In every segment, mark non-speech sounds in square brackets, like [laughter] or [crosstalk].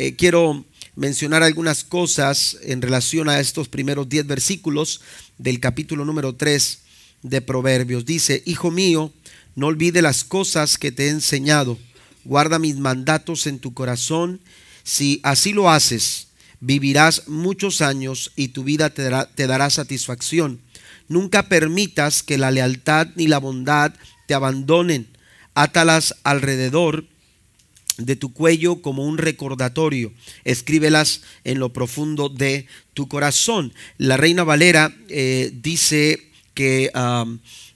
eh, quiero mencionar algunas cosas en relación a estos primeros 10 versículos del capítulo número 3 de Proverbios. Dice, Hijo mío, no olvide las cosas que te he enseñado, guarda mis mandatos en tu corazón, si así lo haces, vivirás muchos años y tu vida te dará, te dará satisfacción. Nunca permitas que la lealtad ni la bondad te abandonen. Átalas alrededor de tu cuello como un recordatorio. Escríbelas en lo profundo de tu corazón. La Reina Valera eh, dice que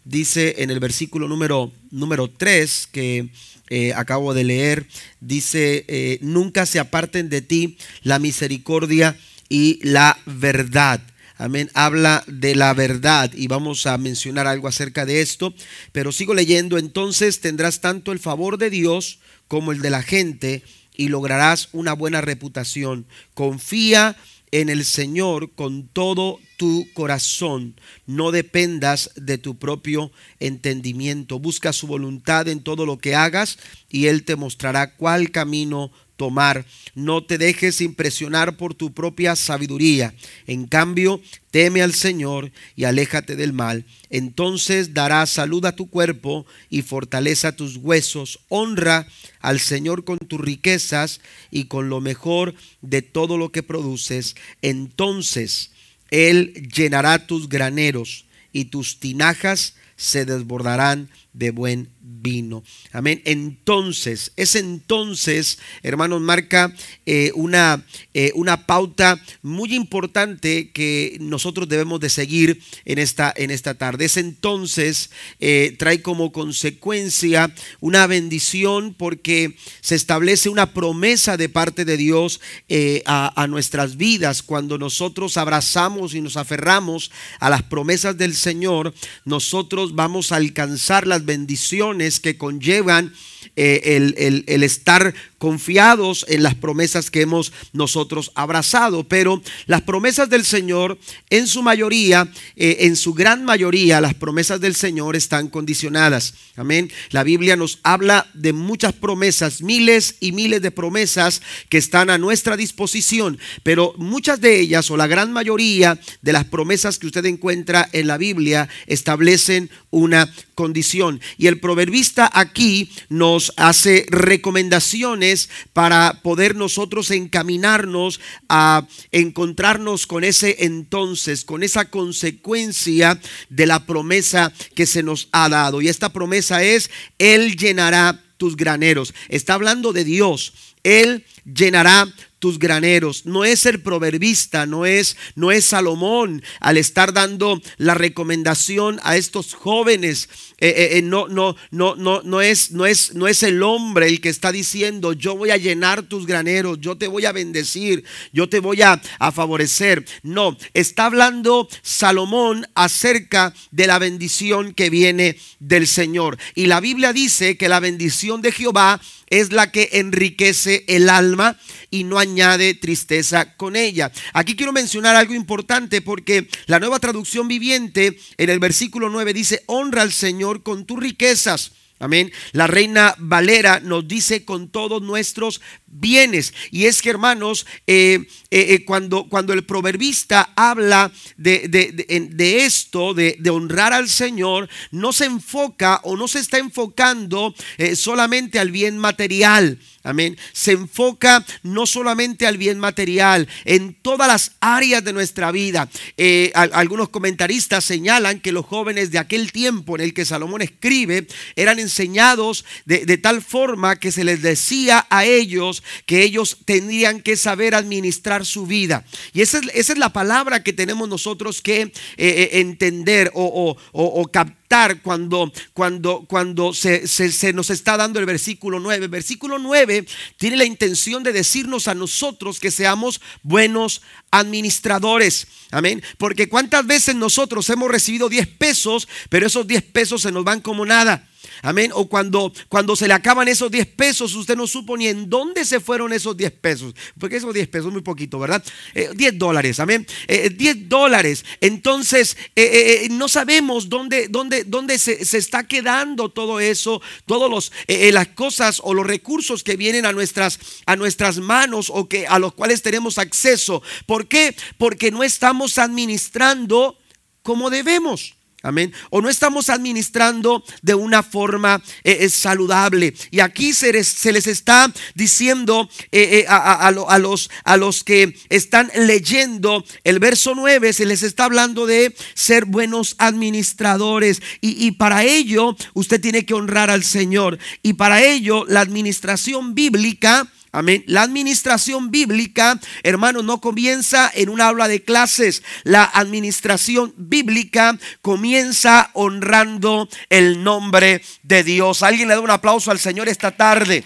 dice en el versículo número, número 3 que eh, acabo de leer, dice, eh, nunca se aparten de ti la misericordia y la verdad. Amén. Habla de la verdad y vamos a mencionar algo acerca de esto. Pero sigo leyendo. Entonces tendrás tanto el favor de Dios como el de la gente y lograrás una buena reputación. Confía en el Señor con todo tu corazón. No dependas de tu propio entendimiento. Busca su voluntad en todo lo que hagas y Él te mostrará cuál camino tomar. No te dejes impresionar por tu propia sabiduría. En cambio, teme al Señor y aléjate del mal. Entonces dará salud a tu cuerpo y fortaleza a tus huesos. Honra al Señor con tus riquezas y con lo mejor de todo lo que produces. Entonces Él llenará tus graneros y tus tinajas se desbordarán de buen vino. Amén. Entonces, es entonces, hermanos, marca eh, una, eh, una pauta muy importante que nosotros debemos de seguir en esta, en esta tarde. Es entonces eh, trae como consecuencia una bendición porque se establece una promesa de parte de Dios a, a nuestras vidas. Cuando nosotros abrazamos y nos aferramos a las promesas del Señor, nosotros vamos a alcanzar las bendiciones que conllevan eh, el, estar confiados en las promesas que hemos nosotros abrazado. Pero las promesas del Señor, en su mayoría, eh, en su gran mayoría, las promesas del Señor están condicionadas. Amén. La Biblia nos habla de muchas promesas, miles y miles de promesas que están a nuestra disposición. Pero muchas de ellas, o la gran mayoría de las promesas que usted encuentra en la Biblia, establecen una condición. Y el proverbista aquí nos hace recomendaciones para poder nosotros encaminarnos a encontrarnos con ese entonces, con esa consecuencia de la promesa que se nos ha dado. Y esta promesa es, Él llenará tus graneros. Está hablando de Dios. Él llenará tus graneros. No es el proverbista, no es, no es Salomón al estar dando la recomendación a estos jóvenes. Eh, eh, eh, no, no, no, no, no es, no es, no es el hombre el que está diciendo, yo voy a llenar tus graneros, yo te voy a bendecir, yo te voy a, a favorecer. No, está hablando Salomón acerca de la bendición que viene del Señor. Y la Biblia dice que la bendición de Jehová es la que enriquece el alma y no añade tristeza con ella. Aquí quiero mencionar algo importante porque la nueva traducción viviente en el versículo 9 dice, honra al Señor con tus riquezas. Amén. La reina Valera nos dice con todos nuestros bienes. Y es que, hermanos, eh, eh, eh, cuando, cuando el proverbista habla de, de, esto, de, honrar al Señor, no se enfoca o no se está enfocando solamente al bien material. Amén. Se enfoca no solamente al bien material, en todas las áreas de nuestra vida. algunos comentaristas señalan que los jóvenes de aquel tiempo en el que Salomón escribe eran enseñados de, de tal forma que se les decía a ellos que ellos tendrían que saber administrar su vida. Y esa es, la palabra que tenemos nosotros que eh, eh, entender o, o, captar cuando, cuando, cuando se, se, nos está dando el versículo 9. El versículo 9 tiene la intención de decirnos a nosotros que seamos buenos administradores. Amén. Porque cuántas veces nosotros hemos recibido 10 pesos, pero esos 10 pesos se nos van como nada. Amén. O cuando, cuando se le acaban esos 10 pesos, usted no supo ni en dónde se fueron esos 10 pesos. Porque esos 10 pesos es muy poquito, ¿verdad? 10 eh, dólares, amén. 10 eh, dólares. Entonces, eh, no sabemos dónde, dónde, dónde se, se, está quedando todo eso, todas las cosas o los recursos que vienen a nuestras, a nuestras manos o que, a los cuales tenemos acceso. ¿Por qué? Porque no estamos administrando como debemos. Amén. O no estamos administrando de una forma eh, eh, saludable. Y aquí se les, se les está diciendo eh, a, los, que están leyendo el verso 9, se les está hablando de ser buenos administradores. Y para ello usted tiene que honrar al Señor. Y para ello la administración bíblica Amén. La administración bíblica, hermano, no comienza en un aula de clases. La administración bíblica comienza honrando el nombre de Dios. Alguien le da un aplauso al Señor esta tarde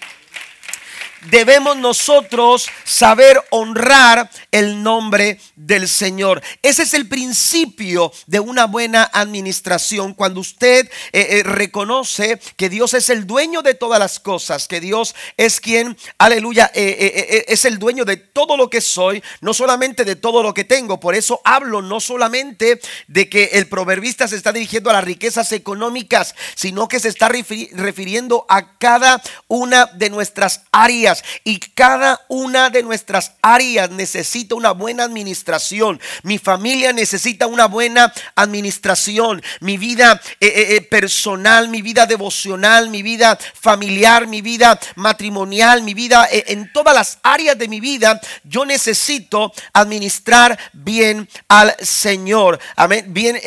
debemos nosotros saber honrar el nombre del Señor. Ese es el principio de una buena administración. Cuando usted eh, eh, reconoce que Dios es el dueño de todas las cosas, que Dios es quien, aleluya, eh, es el dueño de todo lo que soy, no solamente de todo lo que tengo. Por eso hablo no solamente de que el proverbista se está dirigiendo a las riquezas económicas, sino que se está refiriendo a cada una de nuestras áreas y cada una de nuestras áreas necesita una buena administración. Mi familia necesita una buena administración. Mi vida eh, eh, eh, personal, mi vida devocional, mi vida familiar, mi vida matrimonial, mi vida en todas las áreas de mi vida, yo necesito administrar bien al Señor. Amén. Bien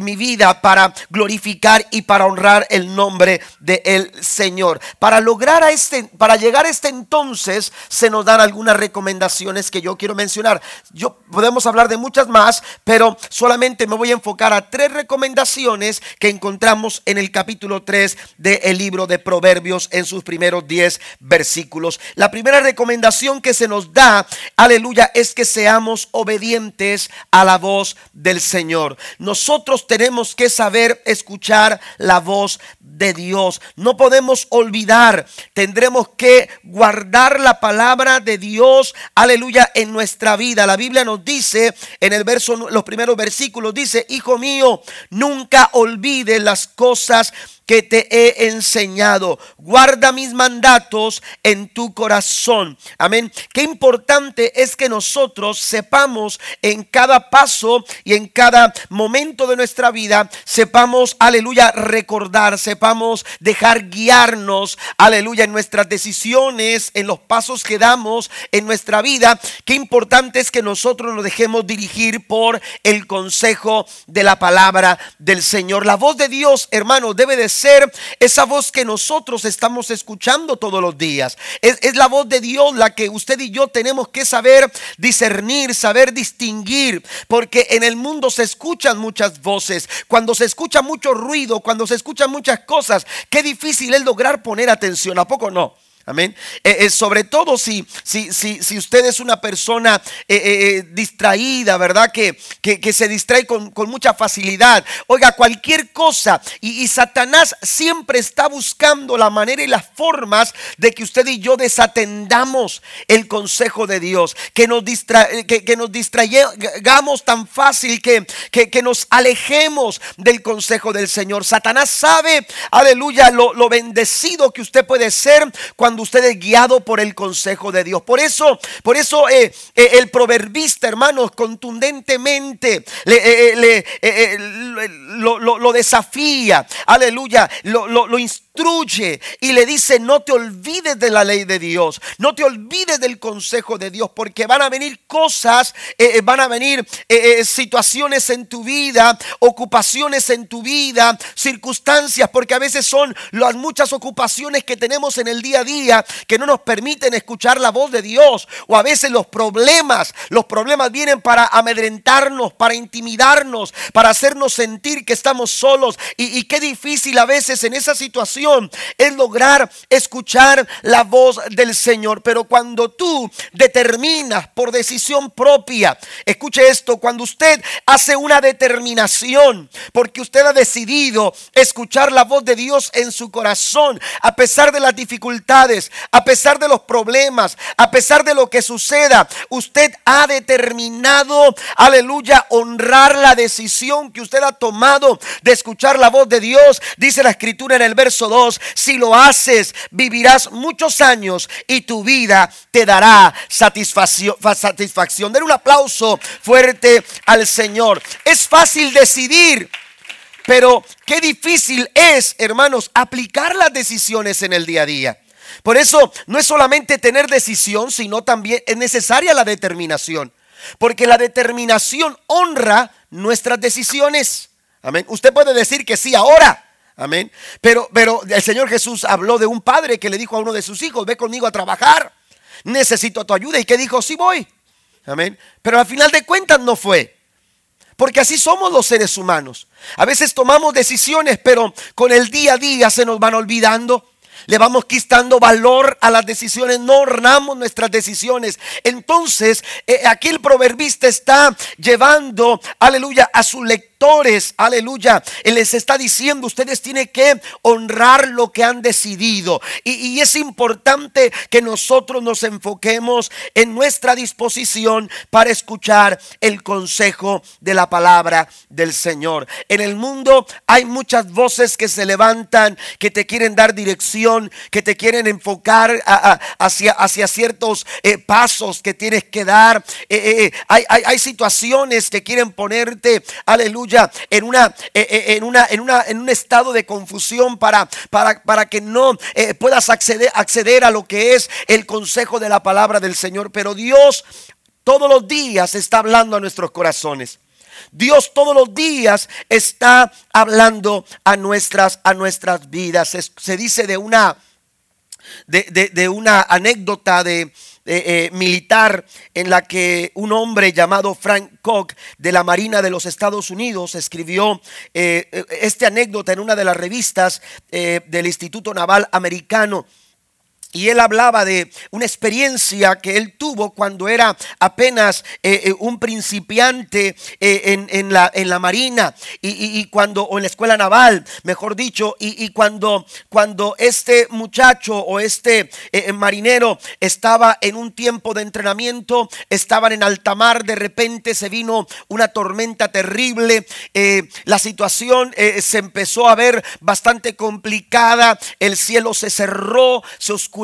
mi vida para glorificar y para honrar el nombre del Señor. Para lograr a este, para llegar a este entonces se nos dan algunas recomendaciones que yo quiero mencionar. Yo podemos hablar de muchas más, pero solamente me voy a enfocar a tres recomendaciones que encontramos en el capítulo 3 del libro de Proverbios en sus primeros 10 versículos. La primera recomendación que se nos da, aleluya, es que seamos obedientes a la voz del Señor. Nosotros tenemos que saber escuchar la voz de Dios. No podemos olvidar, tendremos que guardar guardar la palabra de Dios, aleluya, en nuestra vida. La Biblia nos dice en el verso, los primeros versículos, dice, hijo mío, nunca olvides las cosas que te he enseñado. Guarda mis mandatos en tu corazón. Amén. Qué importante es que nosotros sepamos en cada paso y en cada momento de nuestra vida, sepamos, aleluya, recordar, sepamos dejar guiarnos, aleluya, en nuestras decisiones, en los pasos que damos en nuestra vida. Qué importante es que nosotros nos dejemos dirigir por el consejo de la palabra del Señor. La voz de Dios, hermano, debe de ser esa voz que nosotros estamos escuchando todos los días. Es, la voz de Dios la que usted y yo tenemos que saber discernir, saber distinguir, porque en el mundo se escuchan muchas voces. Cuando se escucha mucho ruido, cuando se escuchan muchas cosas, qué difícil es lograr poner atención. ¿A poco no? Amén. Eh, eh, sobre todo si, si, si, si, usted es una persona eh, distraída, ¿verdad? Que, que, se distrae con, mucha facilidad. Oiga, cualquier cosa. Y, Satanás siempre está buscando la manera y las formas de que usted y yo desatendamos el consejo de Dios. Que nos, distra, que, nos distraigamos tan fácil que, que, nos alejemos del consejo del Señor. Satanás sabe, aleluya, lo, lo bendecido que usted puede ser cuando cuando usted es guiado por el consejo de Dios. Por eso, por eso eh, eh, el proverbista, hermanos, contundentemente le, eh, lo, desafía, aleluya, lo, lo, instruye y le dice, no te olvides de la ley de Dios, no te olvides del consejo de Dios, porque van a venir cosas, van a venir situaciones en tu vida, ocupaciones en tu vida, circunstancias, porque a veces son las muchas ocupaciones que tenemos en el día a día que no nos permiten escuchar la voz de Dios. O a veces los problemas, los problemas vienen para amedrentarnos, para intimidarnos, para hacernos sentir que estamos solos. Y, y qué difícil a veces en esa situación es lograr escuchar la voz del Señor. Pero cuando tú determinas por decisión propia, escuche esto, cuando usted hace una determinación, porque usted ha decidido escuchar la voz de Dios en su corazón, a pesar de las dificultades, a pesar de los problemas, a pesar de lo que suceda, usted ha determinado, aleluya, honrar la decisión que usted ha tomado de escuchar la voz de Dios. Dice la escritura en el verso 2, si lo haces, vivirás muchos años y tu vida te dará satisfacción. satisfacción. Den un aplauso fuerte al Señor. Es fácil decidir. Pero qué difícil es, hermanos, aplicar las decisiones en el día a día. Por eso no es solamente tener decisión, sino también es necesaria la determinación. Porque la determinación honra nuestras decisiones. Amén. Usted puede decir que sí ahora. Amén. Pero, pero el Señor Jesús habló de un padre que le dijo a uno de sus hijos, ve conmigo a trabajar. Necesito tu ayuda. Y que dijo, sí voy. Amén. Pero al final de cuentas no fue. Porque así somos los seres humanos. A veces tomamos decisiones, pero con el día a día se nos van olvidando. Le vamos quitando valor a las decisiones, no ornamos nuestras decisiones. Entonces, eh, aquí el proverbista está llevando, aleluya, a su aleluya, Él les está diciendo, ustedes tienen que honrar lo que han decidido. Y, es importante que nosotros nos enfoquemos en nuestra disposición para escuchar el consejo de la palabra del Señor. En el mundo hay muchas voces que se levantan, que te quieren dar dirección, que te quieren enfocar hacia, ciertos eh, pasos que tienes que dar. Eh, eh, hay situaciones que quieren ponerte, aleluya en una, eh, eh, en una, en una, en un estado de confusión para, para, para que no eh, puedas acceder, acceder a lo que es el consejo de la palabra del Señor. Pero Dios todos los días está hablando a nuestros corazones. Dios todos los días está hablando a nuestras, a nuestras vidas. se dice de una, de, de una anécdota de, eh, militar en la que un hombre llamado Frank Koch de la Marina de los Estados Unidos escribió eh, eh, esta anécdota en una de las revistas del Instituto Naval Americano. Y él hablaba de una experiencia que él tuvo cuando era apenas eh, eh, un principiante eh, en, la, marina. Y, cuando, o en la escuela naval, mejor dicho, y, cuando, cuando este muchacho o este marinero estaba en un tiempo de entrenamiento, estaban en alta mar, de repente se vino una tormenta terrible, la situación se empezó a ver bastante complicada, el cielo se cerró, se oscureció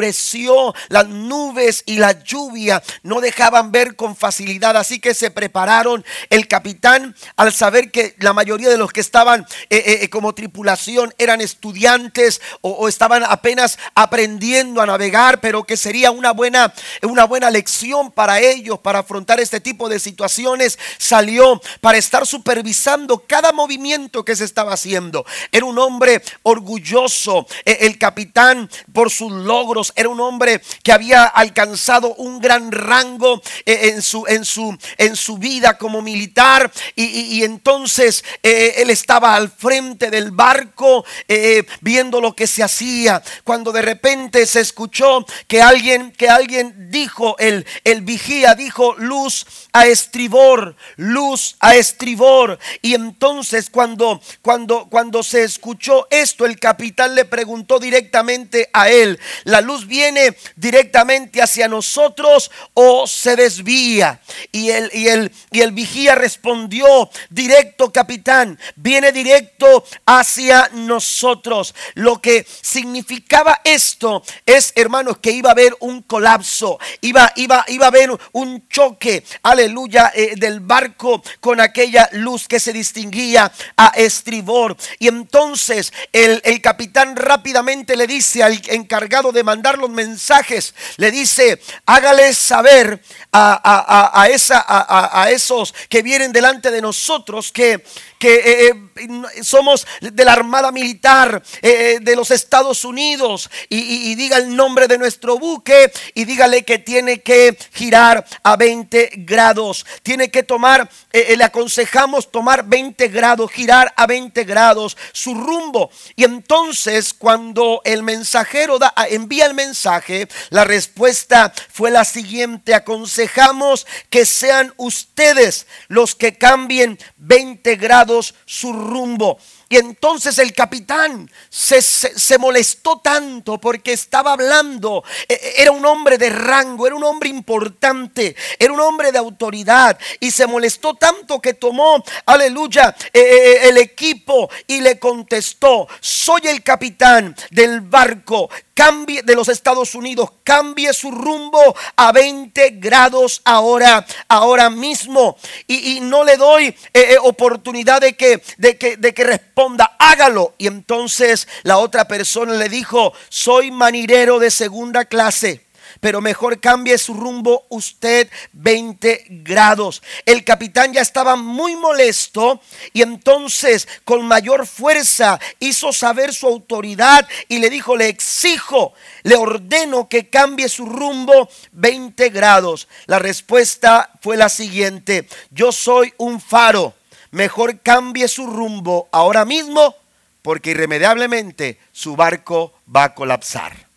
las nubes y la lluvia no dejaban ver con facilidad, así que se prepararon. El capitán, al saber que la mayoría de los que estaban eh, eh, eh, como tripulación eran estudiantes o, estaban apenas aprendiendo a navegar, pero que sería una buena, una buena lección para ellos para afrontar este tipo de situaciones, salió para estar supervisando cada movimiento que se estaba haciendo. Era un hombre orgulloso, el capitán por sus logros era un hombre que había alcanzado un gran rango eh, en su, en su, en su vida como militar. Y, entonces eh, él estaba al frente del barco eh, viendo lo que se hacía. Cuando de repente se escuchó que alguien que alguien dijo el, el vigía dijo luz a estribor luz a estribor y entonces cuando cuando cuando se escuchó esto el capitán le preguntó directamente a él la luz viene directamente hacia nosotros o se desvía. Y el, y el, y el vigía respondió, directo capitán, viene directo hacia nosotros. Lo que significaba esto es, hermanos, que iba a haber un colapso, iba, iba, iba a haber un choque, aleluya, eh, del barco con aquella luz que se distinguía a estribor. Y entonces el, el capitán rápidamente le dice al encargado de mandar los mensajes, le dice, hágales saber a, esa, a, esos que vienen delante de nosotros que que eh, eh, somos de la Armada Militar eh, de los Estados Unidos y, diga el nombre de nuestro buque y dígale que tiene que girar a 20 grados. Tiene que tomar, le aconsejamos tomar 20 grados, girar a 20 grados su rumbo. Y entonces cuando el mensajero da, envía el mensaje, la respuesta fue la siguiente. Aconsejamos que sean ustedes los que cambien 20 grados su rumbo. Y entonces el capitán se, molestó tanto porque estaba hablando. E, e, era un hombre de rango, era un hombre importante, era un hombre de autoridad. Y se molestó tanto que tomó, aleluya, e, el equipo y le contestó, soy el capitán del barco cambie de los Estados Unidos, cambie su rumbo a 20 grados ahora, ahora mismo. Y, no le doy eh, oportunidad de que, de, que, de que responda, hágalo. Y entonces la otra persona le dijo, soy manirero de segunda clase pero mejor cambie su rumbo usted 20 grados. El capitán ya estaba muy molesto y entonces con mayor fuerza hizo saber su autoridad y le dijo, le exijo, le ordeno que cambie su rumbo 20 grados. La respuesta fue la siguiente, yo soy un faro, mejor cambie su rumbo ahora mismo porque irremediablemente su barco va a colapsar.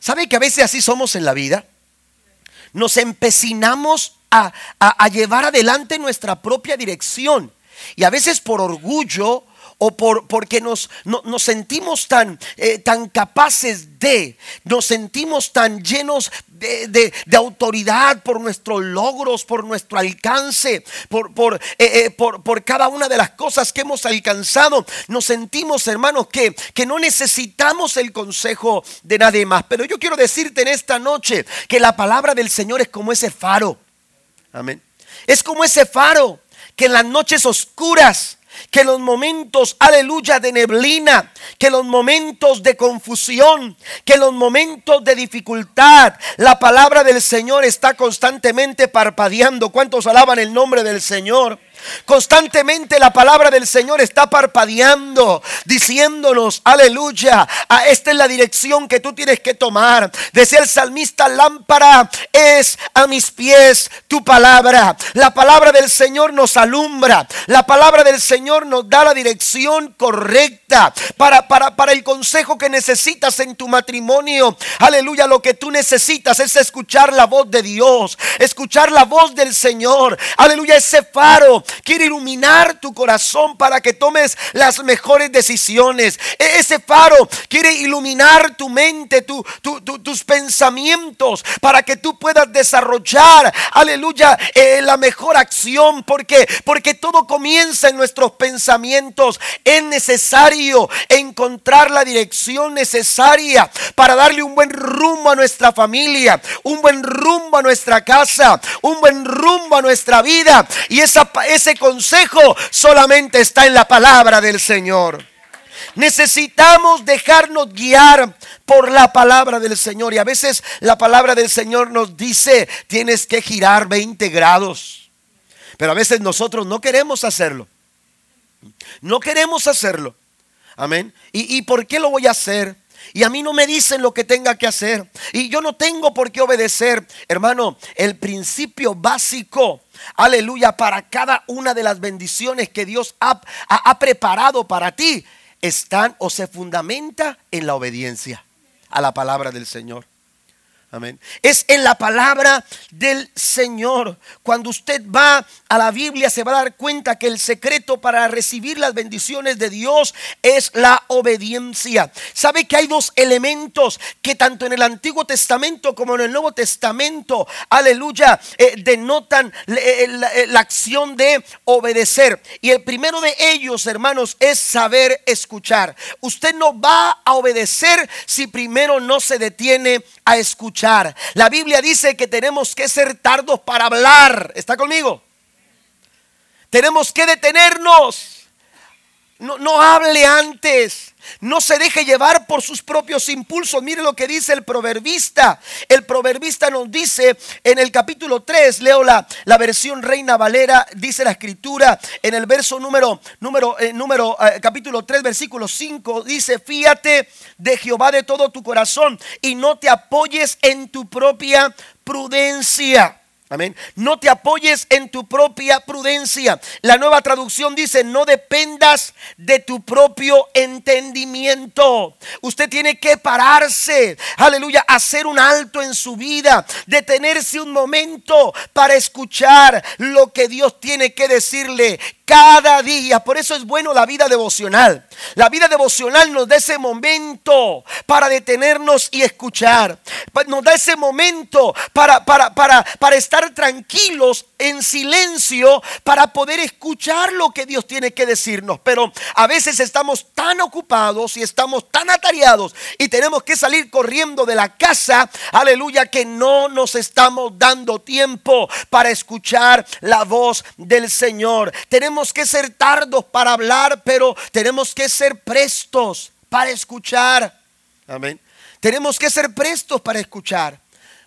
¿Sabe que a veces así somos en la vida? Nos empecinamos a, llevar adelante nuestra propia dirección. Y a veces por orgullo o por, porque nos, nos sentimos tan, eh, tan capaces de, nos sentimos tan llenos de, autoridad por nuestros logros, por nuestro alcance, por, por, eh, eh, por, por, cada una de las cosas que hemos alcanzado. Nos sentimos, hermanos, que, que no necesitamos el consejo de nadie más. Pero yo quiero decirte en esta noche que la palabra del Señor es como ese faro. Amén. Es como ese faro que en las noches oscuras que los momentos, aleluya, de neblina, que los momentos de confusión, que los momentos de dificultad, la palabra del Señor está constantemente parpadeando. ¿Cuántos alaban el nombre del Señor? Constantemente la palabra del Señor está parpadeando, diciéndonos, aleluya, a esta es la dirección que tú tienes que tomar. Decía el salmista, lámpara es a mis pies tu palabra. La palabra del Señor nos alumbra. La palabra del Señor nos da la dirección correcta para, para, para el consejo que necesitas en tu matrimonio. Aleluya, lo que tú necesitas es escuchar la voz de Dios, escuchar la voz del Señor. Aleluya, ese faro quiere iluminar tu corazón para que tomes las mejores decisiones. E-, ese faro quiere iluminar tu mente, tus pensamientos, para que tú puedas desarrollar, aleluya, eh, la mejor acción, porque, porque todo comienza en nuestros pensamientos. Es necesario encontrar la dirección necesaria para darle un buen rumbo a nuestra familia, un buen rumbo a nuestra casa, un buen rumbo a nuestra vida. Y esa, ese consejo solamente está en la palabra del Señor. Necesitamos dejarnos guiar por la palabra del Señor. Y a veces la palabra del Señor nos dice, tienes que girar 20 grados. Pero a veces nosotros no queremos hacerlo. No queremos hacerlo. Amén. ¿Y, ¿Y, por qué lo voy a hacer? Y a mí no me dicen lo que tenga que hacer. Y yo no tengo por qué obedecer. Hermano, el principio básico aleluya, para cada una de las bendiciones que Dios ha, ha, preparado para ti, están o se fundamenta en la obediencia a la palabra del Señor. Es en la palabra del Señor. Cuando usted va a la Biblia se va a dar cuenta que el secreto para recibir las bendiciones de Dios es la obediencia. ¿Sabe que hay dos elementos que tanto en el Antiguo Testamento como en el Nuevo Testamento, aleluya, eh, denotan eh, eh, la acción de obedecer? Y el primero de ellos, hermanos, es saber escuchar. Usted no va a obedecer si primero no se detiene a escuchar. La Biblia dice que tenemos que ser tardos para hablar. ¿Está conmigo? Tenemos que detenernos No, no hable antes. No se deje llevar por sus propios impulsos. Mire lo que dice el proverbista. El proverbista nos dice en el capítulo 3, leo la, la versión Reina Valera, dice la escritura en el verso número, número, eh, número eh, capítulo 3, versículo 5, dice, fíate de Jehová de todo tu corazón y no te apoyes en tu propia prudencia. Amén. No te apoyes en tu propia prudencia. La nueva traducción dice, no dependas de tu propio entendimiento. Usted tiene que pararse, aleluya, hacer un alto en su vida, detenerse un momento para escuchar lo que Dios tiene que decirle cada día. Por eso es bueno la vida devocional. La vida devocional nos da ese momento para detenernos y escuchar. Nos da ese momento para, para, para, para estar tranquilos en silencio para poder escuchar lo que Dios tiene que decirnos. Pero a veces estamos tan ocupados y estamos tan atareados y tenemos que salir corriendo de la casa, aleluya, que no nos estamos dando tiempo para escuchar la voz del Señor. Tenemos que ser tardos para hablar, pero tenemos que ser prestos para escuchar. Amén. Tenemos que ser prestos para escuchar.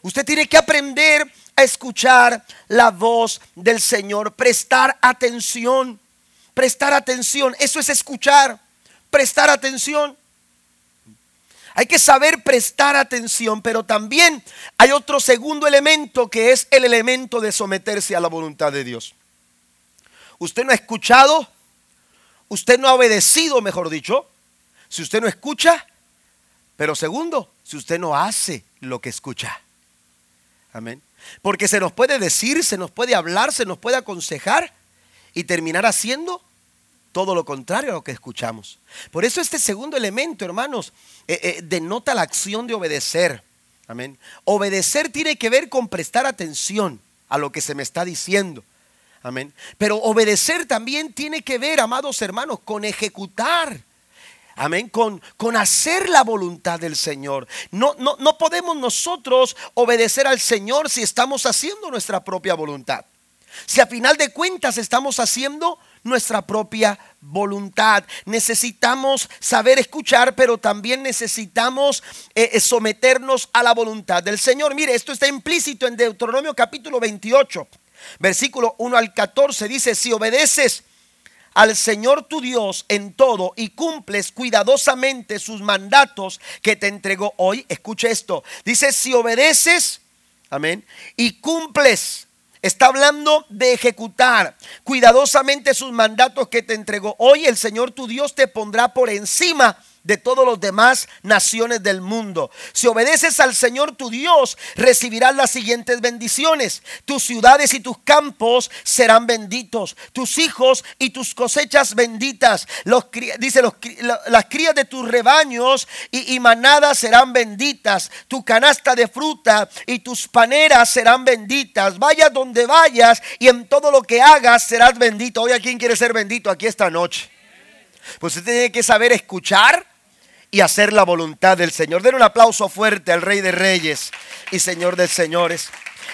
Usted tiene que aprender escuchar la voz del Señor, prestar atención, prestar atención, eso es escuchar, prestar atención. Hay que saber prestar atención, pero también hay otro segundo elemento que es el elemento de someterse a la voluntad de Dios. Usted no ha escuchado, usted no ha obedecido, mejor dicho, si usted no escucha, pero segundo, si usted no hace lo que escucha. Amén. Porque se nos puede decir, se nos puede hablar, se nos puede aconsejar y terminar haciendo todo lo contrario a lo que escuchamos. Por eso este segundo elemento, hermanos, eh, eh, denota la acción de obedecer. Amén. Obedecer tiene que ver con prestar atención a lo que se me está diciendo. Amén. Pero obedecer también tiene que ver, amados hermanos, con ejecutar Amén. Con, con hacer la voluntad del Señor. No, no, no podemos nosotros obedecer al Señor si estamos haciendo nuestra propia voluntad. Si a final de cuentas estamos haciendo nuestra propia voluntad. Necesitamos saber escuchar, pero también necesitamos eh, eh, someternos a la voluntad del Señor. Mire, esto está implícito en Deuteronomio capítulo 28, versículo 1 al 14. Dice, si obedeces al Señor tu Dios en todo y cumples cuidadosamente sus mandatos que te entregó hoy, escuche esto, dice, si obedeces, amén, y cumples, está hablando de ejecutar cuidadosamente sus mandatos que te entregó hoy, el Señor tu Dios te pondrá por encima de todos los demás naciones del mundo. Si obedeces al Señor tu Dios, recibirás las siguientes bendiciones. Tus ciudades y tus campos serán benditos. Tus hijos y tus cosechas benditas. Dice, las crías de tus rebaños y, manadas serán benditas. Tu canasta de fruta y tus paneras serán benditas. Vayas donde vayas y en todo lo que hagas serás bendito. Hoy a quién quiere ser bendito aquí esta noche. Pues usted tiene que saber escuchar y hacer la voluntad del Señor. Den un aplauso fuerte al Rey de Reyes y Señor de Señores.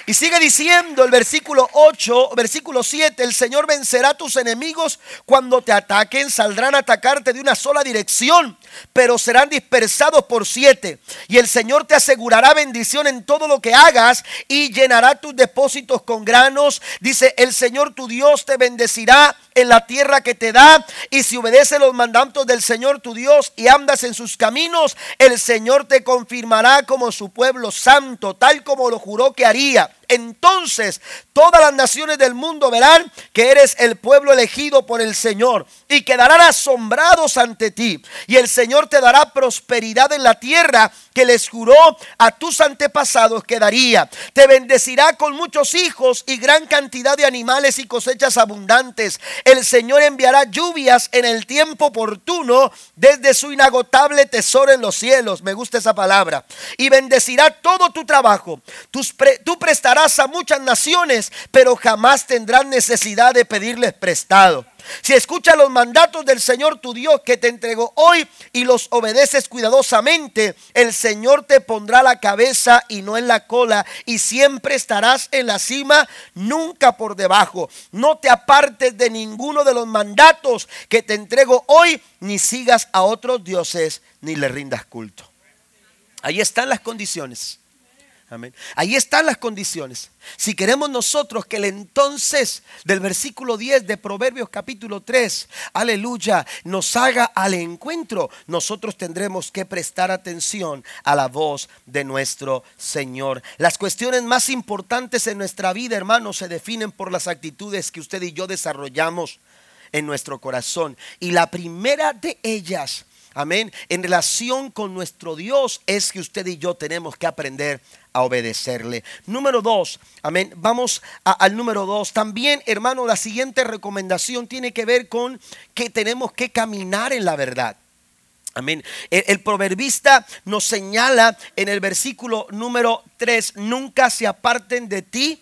Y sigue diciendo el versículo 8, versículo 7, el Señor vencerá a tus enemigos cuando te ataquen, saldrán a atacarte de una sola dirección, pero serán dispersados por siete. Y el Señor te asegurará bendición en todo lo que hagas y llenará tus depósitos con granos. Dice, el Señor tu Dios te bendecirá en la tierra que te da. Y si obedeces los mandatos del Señor tu Dios y andas en sus caminos, el Señor te confirmará como su pueblo santo, tal como lo juró que haría. 시작. Entonces todas las naciones del mundo verán que eres el pueblo elegido por el Señor y quedarán asombrados ante ti. Y el Señor te dará prosperidad en la tierra que les juró a tus antepasados que daría. Te bendecirá con muchos hijos y gran cantidad de animales y cosechas abundantes. El Señor enviará lluvias en el tiempo oportuno desde su inagotable tesoro en los cielos. Me gusta esa palabra. Y bendecirá todo tu trabajo. Tus tú prestarás a muchas naciones, pero jamás tendrás necesidad de pedirles prestado. Si escuchas los mandatos del Señor tu Dios que te entregó hoy y los obedeces cuidadosamente, el Señor te pondrá la cabeza y no en la cola y siempre estarás en la cima, nunca por debajo. No te apartes de ninguno de los mandatos que te entrego hoy, ni sigas a otros dioses, ni le rindas culto. Ahí están las condiciones. Ahí están las condiciones. Si queremos nosotros que el entonces del versículo 10 de Proverbios capítulo 3, aleluya, nos haga al encuentro, nosotros tendremos que prestar atención a la voz de nuestro Señor. Las cuestiones más importantes en nuestra vida, hermanos, se definen por las actitudes que usted y yo desarrollamos en nuestro corazón. Y la primera de ellas, amén, en relación con nuestro Dios es que usted y yo tenemos que aprender a obedecerle. Número dos, amén. Vamos al número dos. También, hermano, la siguiente recomendación tiene que ver con que tenemos que caminar en la verdad. Amén. El, proverbista nos señala en el versículo número 3, nunca se aparten de ti.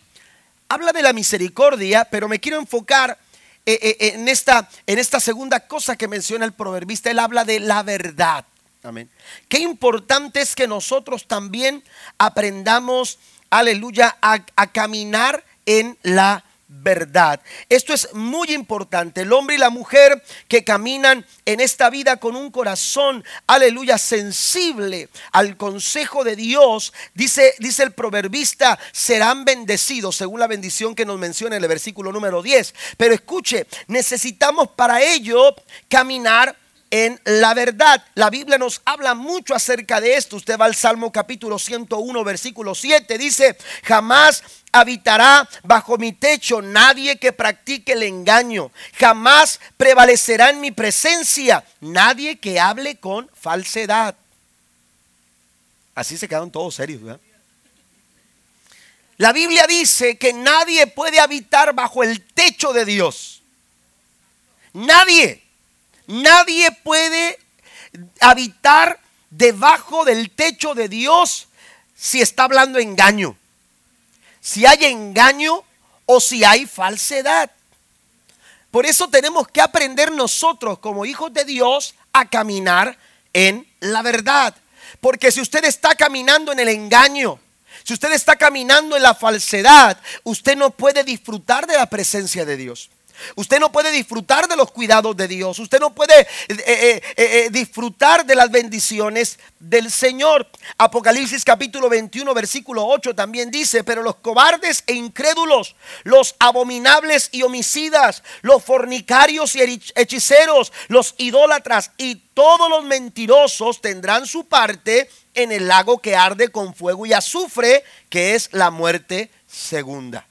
Habla de la misericordia, pero me quiero enfocar eh, eh, en, esta, en esta segunda cosa que menciona el proverbista. Él habla de la verdad. Amén. Qué importante es que nosotros también aprendamos, aleluya, a, caminar en la verdad. Esto es muy importante. El hombre y la mujer que caminan en esta vida con un corazón, aleluya, sensible al consejo de Dios, dice, dice el proverbista, serán bendecidos según la bendición que nos menciona en el versículo número 10. Pero escuche, necesitamos para ello caminar en la verdad. La Biblia nos habla mucho acerca de esto. Usted va al Salmo capítulo 101, versículo 7. Dice, jamás habitará bajo mi techo nadie que practique el engaño. Jamás prevalecerá en mi presencia nadie que hable con falsedad. Así se quedan todos serios. La Biblia dice que nadie puede habitar bajo el techo de Dios. Nadie. Nadie puede habitar debajo del techo de Dios si está hablando engaño. Si hay engaño o si hay falsedad. Por eso tenemos que aprender nosotros como hijos de Dios a caminar en la verdad. Porque si usted está caminando en el engaño, si usted está caminando en la falsedad, usted no puede disfrutar de la presencia de Dios. Usted no puede disfrutar de los cuidados de Dios. Usted no puede eh, eh, eh, disfrutar de las bendiciones del Señor. Apocalipsis capítulo 21 versículo 8 también dice, pero los cobardes e incrédulos, los abominables y homicidas, los fornicarios y hechiceros, los idólatras y todos los mentirosos tendrán su parte en el lago que arde con fuego y azufre, que es la muerte segunda.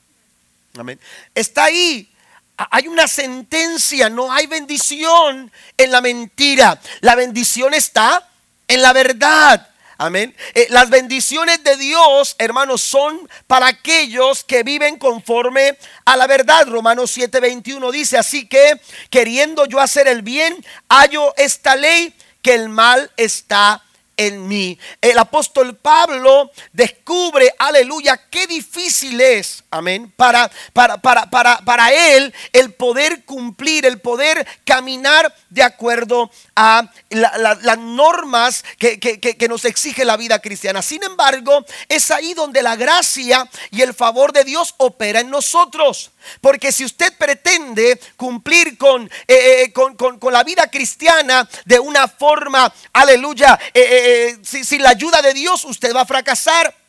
Amén. Está ahí hay una sentencia, no hay bendición en la mentira. La bendición está en la verdad. Amén. Eh, las bendiciones de Dios, hermanos, son para aquellos que viven conforme a la verdad. Romanos 7:21 dice, así que queriendo yo hacer el bien, hallo esta ley que el mal está en mí. El apóstol Pablo descubre, aleluya, qué difícil es, amén, para, para, para, para, para él el poder cumplir, el poder caminar de acuerdo a las normas que, que nos exige la vida cristiana. Sin embargo, es ahí donde la gracia y el favor de Dios opera en nosotros. Porque si usted pretende cumplir con, eh, eh, con, la vida cristiana de una forma, aleluya, eh, sin la ayuda de Dios, usted va a fracasar.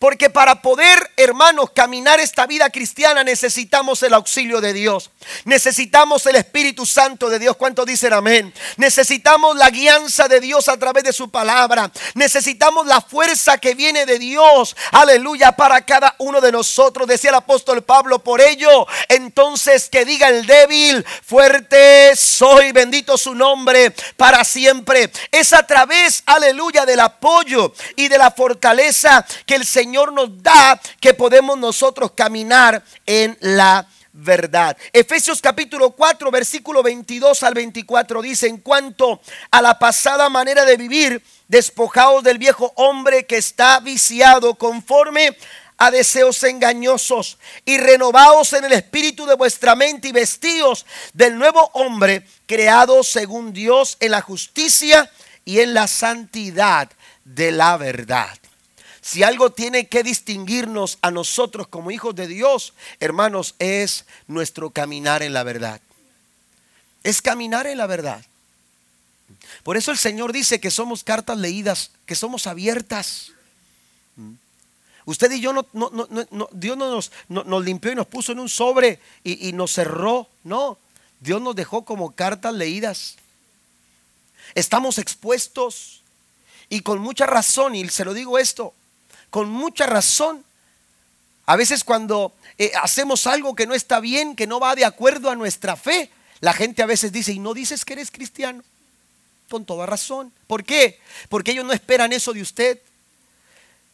Porque para poder, hermanos, caminar esta vida cristiana necesitamos el auxilio de Dios. Necesitamos el Espíritu Santo de Dios. ¿Cuántos dicen amén? Necesitamos la guianza de Dios a través de su palabra. Necesitamos la fuerza que viene de Dios. Aleluya para cada uno de nosotros. Decía el apóstol Pablo, por ello, entonces que diga el débil, fuerte soy, bendito su nombre para siempre. Es a través, aleluya, del apoyo y de la fortaleza que el Señor Señor nos da que podemos nosotros caminar en la verdad. Efesios capítulo 4, versículo 22 al 24 dice, en cuanto a la pasada manera de vivir, despojados del viejo hombre que está viciado conforme a deseos engañosos y renovaos en el espíritu de vuestra mente y vestíos del nuevo hombre creado según Dios en la justicia y en la santidad de la verdad. Si algo tiene que distinguirnos a nosotros como hijos de Dios, hermanos, es nuestro caminar en la verdad. Es caminar en la verdad. Por eso el Señor dice que somos cartas leídas, que somos abiertas. Usted y yo, no, Dios no nos, limpió y nos puso en un sobre y nos cerró. No, Dios nos dejó como cartas leídas. Estamos expuestos y con mucha razón, y se lo digo esto, con mucha razón. A veces cuando eh, hacemos algo que no está bien, que no va de acuerdo a nuestra fe, la gente a veces dice, ¿y no dices que eres cristiano? Con toda razón. ¿Por qué? Porque ellos no esperan eso de usted.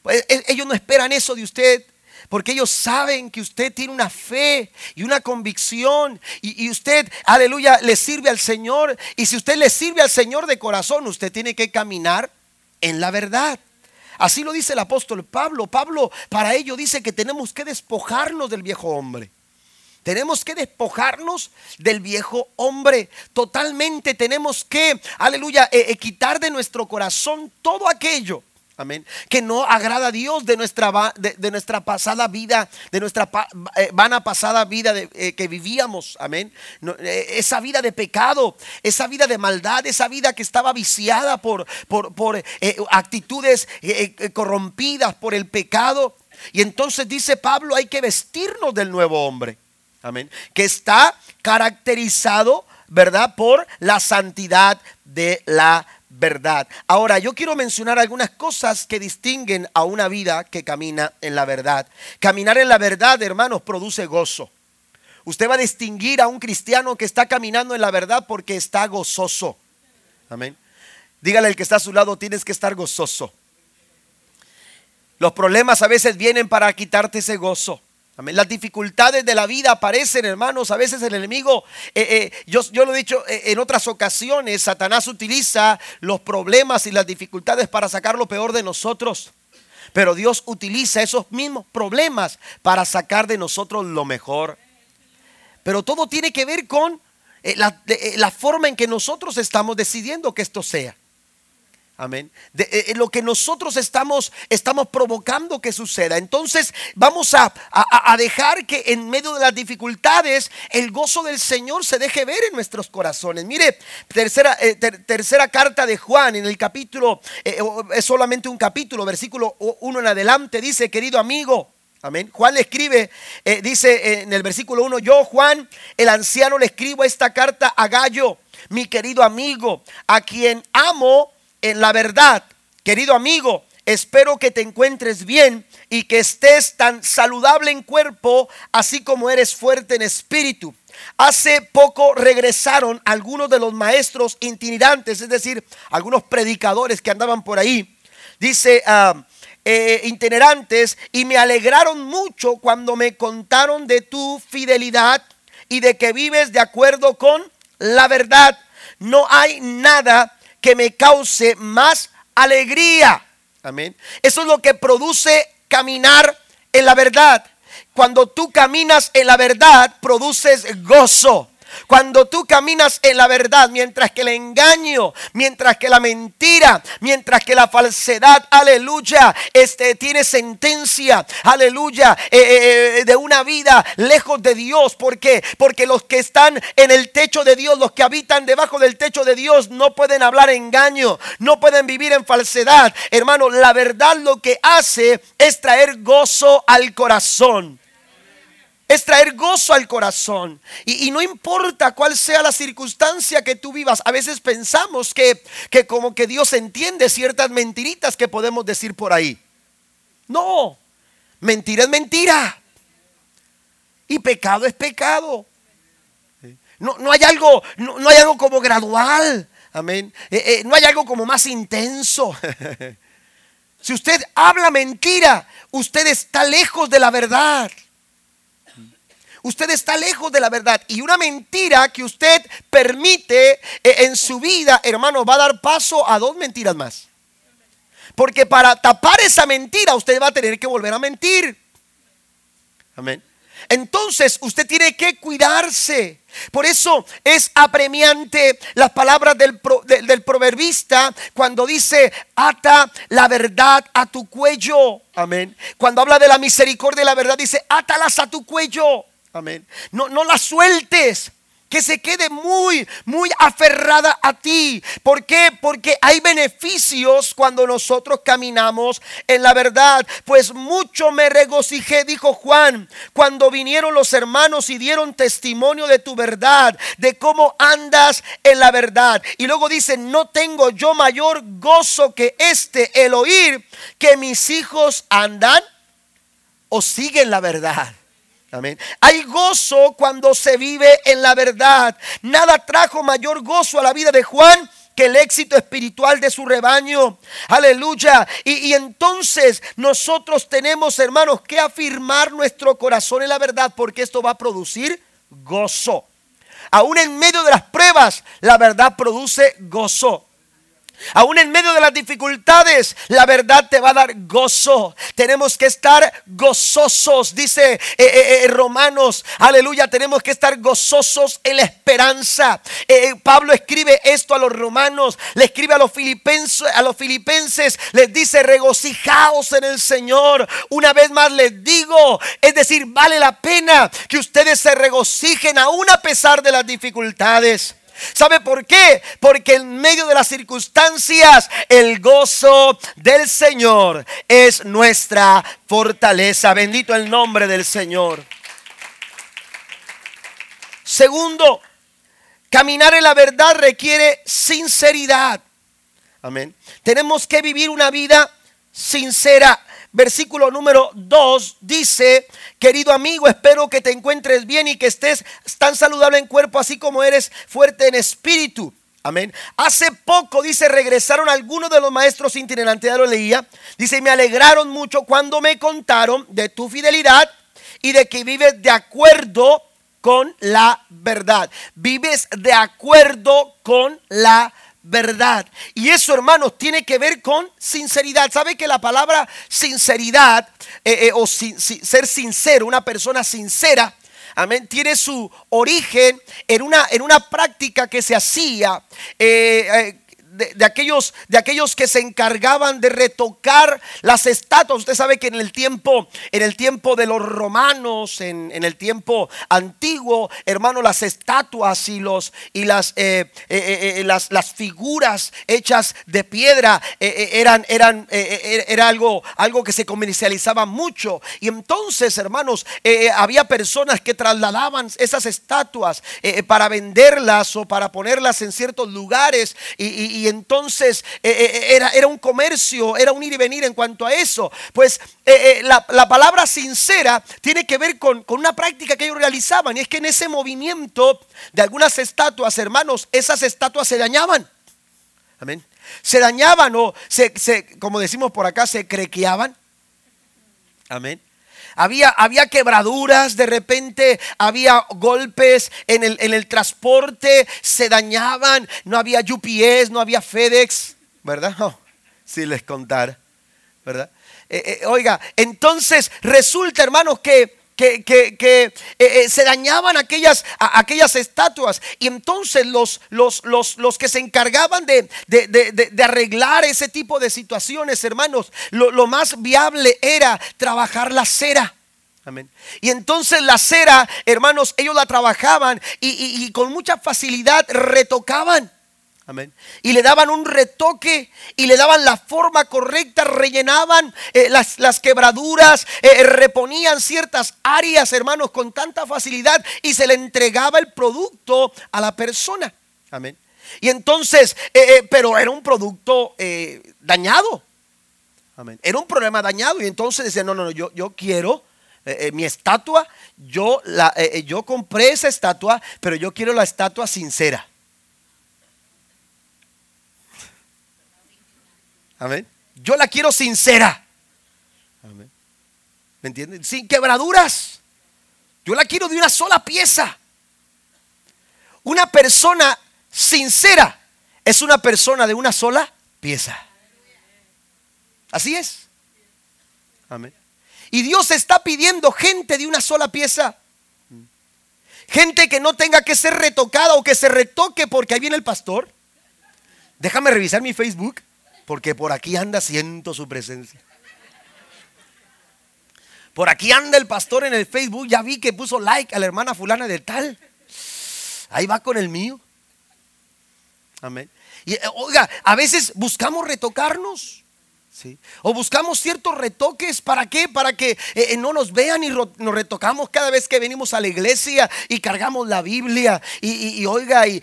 Pues, e, ellos no esperan eso de usted. Porque ellos saben que usted tiene una fe y una convicción. Y, y, usted, aleluya, le sirve al Señor. Y si usted le sirve al Señor de corazón, usted tiene que caminar en la verdad. Así lo dice el apóstol Pablo. Pablo para ello dice que tenemos que despojarnos del viejo hombre. Tenemos que despojarnos del viejo hombre. Totalmente tenemos que, aleluya, eh, eh, quitar de nuestro corazón todo aquello Amén. Que no agrada a Dios de nuestra, de, nuestra pasada vida, de nuestra eh, vana pasada vida de, que vivíamos. Amén. esa vida de pecado, esa vida de maldad, esa vida que estaba viciada por, por, por actitudes corrompidas por el pecado. Y entonces dice Pablo, hay que vestirnos del nuevo hombre. Amén. Que está caracterizado, ¿verdad? Por la santidad de la verdad. Ahora, yo quiero mencionar algunas cosas que distinguen a una vida que camina en la verdad. Caminar en la verdad, hermanos, produce gozo. Usted va a distinguir a un cristiano que está caminando en la verdad porque está gozoso. Amén. Dígale al que está a su lado, tienes que estar gozoso. Los problemas a veces vienen para quitarte ese gozo. Las dificultades de la vida aparecen, hermanos. A veces el enemigo, eh, eh, yo, lo he dicho eh, en otras ocasiones, Satanás utiliza los problemas y las dificultades para sacar lo peor de nosotros. Pero Dios utiliza esos mismos problemas para sacar de nosotros lo mejor. Pero todo tiene que ver con la forma en que nosotros estamos decidiendo que esto sea. Amén. De, eh, eh, lo que nosotros estamos, estamos provocando que suceda. Entonces vamos a, dejar que en medio de las dificultades el gozo del Señor se deje ver en nuestros corazones. Mire, tercera, eh, tercera carta de Juan en el capítulo, es solamente un capítulo, versículo 1 en adelante, dice, querido amigo. Amén. Juan le escribe, dice en el versículo 1, yo Juan, el anciano, le escribo esta carta a Gallo, mi querido amigo, a quien amo en la verdad. Querido amigo, espero que te encuentres bien y que estés tan saludable en cuerpo, así como eres fuerte en espíritu. Hace poco regresaron algunos de los maestros itinerantes, es decir, algunos predicadores que andaban por ahí. Dice, uh, itinerantes, y me alegraron mucho cuando me contaron de tu fidelidad y de que vives de acuerdo con la verdad. No hay nada que me cause más alegría. Amén. Eso es lo que produce caminar en la verdad. Cuando tú caminas en la verdad, produces gozo. Cuando tú caminas en la verdad, mientras que el engaño, mientras que la mentira, mientras que la falsedad, aleluya, este, tiene sentencia, aleluya, eh, eh, eh, de una vida lejos de Dios. ¿Por qué? Porque los que están en el techo de Dios, los que habitan debajo del techo de Dios, no pueden hablar engaño, no pueden vivir en falsedad. Hermano, la verdad lo que hace es traer gozo al corazón es traer gozo al corazón. Y, no importa cuál sea la circunstancia que tú vivas, a veces pensamos que, que como que Dios entiende ciertas mentiritas que podemos decir por ahí. No, mentira es mentira. Y pecado es pecado. No, no hay algo, no, hay algo como gradual. Amén. Eh, eh, no hay algo como más intenso. [laughs] si usted habla mentira, usted está lejos de la verdad usted está lejos de la verdad. Y una mentira que usted permite eh, en su vida, hermano, va a dar paso a dos mentiras más. Porque para tapar esa mentira usted va a tener que volver a mentir. Amén. Entonces usted tiene que cuidarse. Por eso es apremiante las palabras del, del, proverbista cuando dice, ata la verdad a tu cuello. Amén. Cuando habla de la misericordia y la verdad, dice, átalas a tu cuello. No, no las sueltes que se quede muy, muy aferrada a ti. ¿Por qué? Porque hay beneficios cuando nosotros caminamos en la verdad. Pues mucho me regocijé, dijo Juan, cuando vinieron los hermanos y dieron testimonio de tu verdad, de cómo andas en la verdad. Y luego dice, no tengo yo mayor gozo que este, el oír que mis hijos andan o siguen la verdad. Hay gozo cuando se vive en la verdad. Nada trajo mayor gozo a la vida de Juan que el éxito espiritual de su rebaño. Aleluya. Y, y, entonces nosotros tenemos, hermanos, que afirmar nuestro corazón en la verdad porque esto va a producir gozo. Aún en medio de las pruebas, la verdad produce gozo. Aún en medio de las dificultades, la verdad te va a dar gozo. Tenemos que estar gozosos, dice eh, eh, eh, Romanos. Aleluya, tenemos que estar gozosos en la esperanza. Pablo escribe esto a los romanos, le escribe a los filipenses, a los filipenses, les dice regocijaos en el Señor. Una vez más les digo, es decir, vale la pena que ustedes se regocijen aún a pesar de las dificultades. ¿Sabe por qué? Porque en medio de las circunstancias el gozo del Señor es nuestra fortaleza. Bendito el nombre del Señor. Segundo, caminar en la verdad requiere sinceridad. Amén. Tenemos que vivir una vida sincera versículo número 2 dice, querido amigo, espero que te encuentres bien y que estés tan saludable en cuerpo así como eres fuerte en espíritu. Amén. Hace poco, dice, regresaron algunos de los maestros itinerantes, ya lo leía. Dice, me alegraron mucho cuando me contaron de tu fidelidad y de que vives de acuerdo con la verdad. Vives de acuerdo con la verdad verdad. Y eso, hermanos, tiene que ver con sinceridad. ¿Sabe que la palabra sinceridad eh, eh, o ser sincero, una persona sincera, amén, tiene su origen en una, en una práctica que se hacía. Eh, de, aquellos, de aquellos que se encargaban de retocar las estatuas. Usted sabe que en el tiempo, en el tiempo de los romanos, en, el tiempo antiguo, hermano, las estatuas y los y las, eh, eh, eh, las, las, figuras hechas de piedra eran, eran era algo, algo que se comercializaba mucho. Y entonces, hermanos, había personas que trasladaban esas estatuas para venderlas o para ponerlas en ciertos lugares y y eh, eh, eh, era, era, un comercio, era un ir y venir en cuanto a eso. Pues la, palabra sincera tiene que ver con, una práctica que ellos realizaban y es que en ese movimiento de algunas estatuas, hermanos, esas estatuas se dañaban. Amén. Se dañaban o se, como decimos por acá, se crequeaban. Amén. Había, había quebraduras, de repente había golpes en el, en el transporte, se dañaban, no había UPS, no había FedEx, ¿verdad? [laughs] si les contara, ¿verdad? Eh, eh, oiga, entonces resulta, hermanos, que que, eh, se dañaban aquellas, aquellas estatuas. Y entonces los, los, los, los que se encargaban de, de, arreglar ese tipo de situaciones, hermanos, lo, lo más viable era trabajar la cera. Amén. Y entonces la cera, hermanos, ellos la trabajaban y, con mucha facilidad retocaban. Amén. Y le daban un retoque y le daban la forma correcta, rellenaban eh, las, quebraduras, eh, reponían ciertas áreas, hermanos, con tanta facilidad y se le entregaba el producto a la persona. Amén. Y entonces, eh, pero era un producto dañado. Amén. Era un problema dañado y entonces decía, no, no, no, yo, yo quiero eh, eh, mi estatua, yo, la, eh, yo compré esa estatua, pero yo quiero la estatua sincera. Amén. Yo la quiero sincera. Amén. ¿Me entienden? Sin quebraduras. Yo la quiero de una sola pieza. Una persona sincera es una persona de una sola pieza. Así es. Amén. Y Dios está pidiendo gente de una sola pieza. Gente que no tenga que ser retocada o que se retoque porque ahí viene el pastor. Déjame revisar mi Facebook porque por aquí anda, siento su presencia. Por aquí anda el pastor en el Facebook, ya vi que puso like a la hermana fulana de tal. Ahí va con el mío. Amén. Y eh, oiga, a veces buscamos retocarnos. O buscamos ciertos retoques. ¿Para qué? Para que eh, eh, no nos vean y nos retocamos cada vez que venimos a la iglesia y cargamos la Biblia. Y, oiga, y,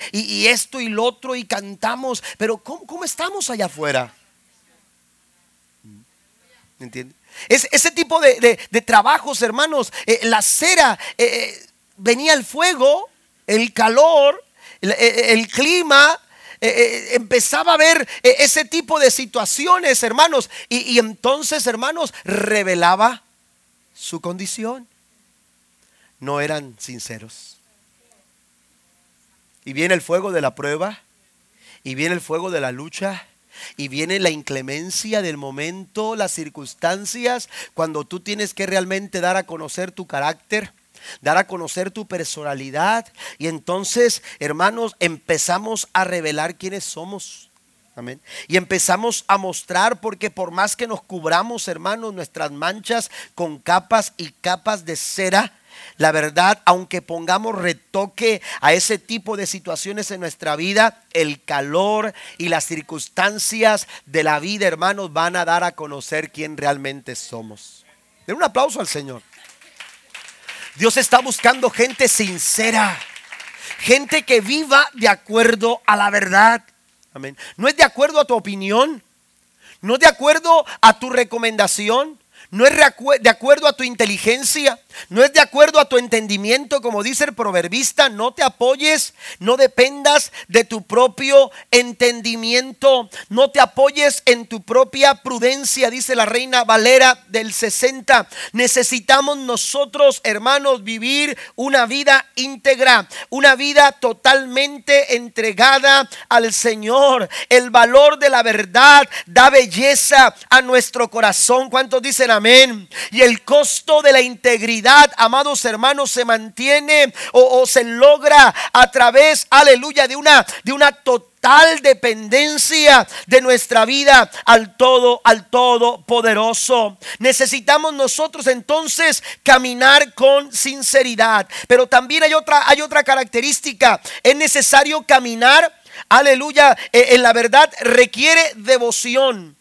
esto y lo otro y cantamos. Pero ¿cómo, estamos allá afuera? ¿Me? Es, ese tipo de, trabajos, hermanos. la cera, venía el fuego, el calor, el clima eh, eh, empezaba a ver eh, ese tipo de situaciones, hermanos. Y, entonces, hermanos, revelaba su condición. No eran sinceros. Y viene el fuego de la prueba. Y viene el fuego de la lucha. Y viene la inclemencia del momento, las circunstancias, cuando tú tienes que realmente dar a conocer tu carácter dar a conocer tu personalidad. Y entonces, hermanos, empezamos a revelar quiénes somos. Amén. Y empezamos a mostrar porque por más que nos cubramos, hermanos, nuestras manchas con capas y capas de cera, la verdad, aunque pongamos retoque a ese tipo de situaciones en nuestra vida, el calor y las circunstancias de la vida, hermanos, van a dar a conocer quién realmente somos. Den un aplauso al Señor. Dios está buscando gente sincera, gente que viva de acuerdo a la verdad. Amén. No es de acuerdo a tu opinión, no es de acuerdo a tu recomendación, no es de acuerdo a tu inteligencia, no es de acuerdo a tu entendimiento, como dice el proverbista, no te apoyes, no dependas de tu propio entendimiento, no te apoyes en tu propia prudencia, dice la reina Valera del 60. Necesitamos nosotros, hermanos, vivir una vida íntegra, una vida totalmente entregada al Señor. El valor de la verdad da belleza a nuestro corazón. ¿Cuántos dicen amén? Y el costo de la integridad, amados hermanos, se mantiene o, se logra a través, aleluya, de una, de una total dependencia de nuestra vida al todo, al todopoderoso. Necesitamos nosotros entonces caminar con sinceridad. Pero también hay otra, hay otra característica. Es necesario caminar, aleluya, eh, en la verdad requiere devoción.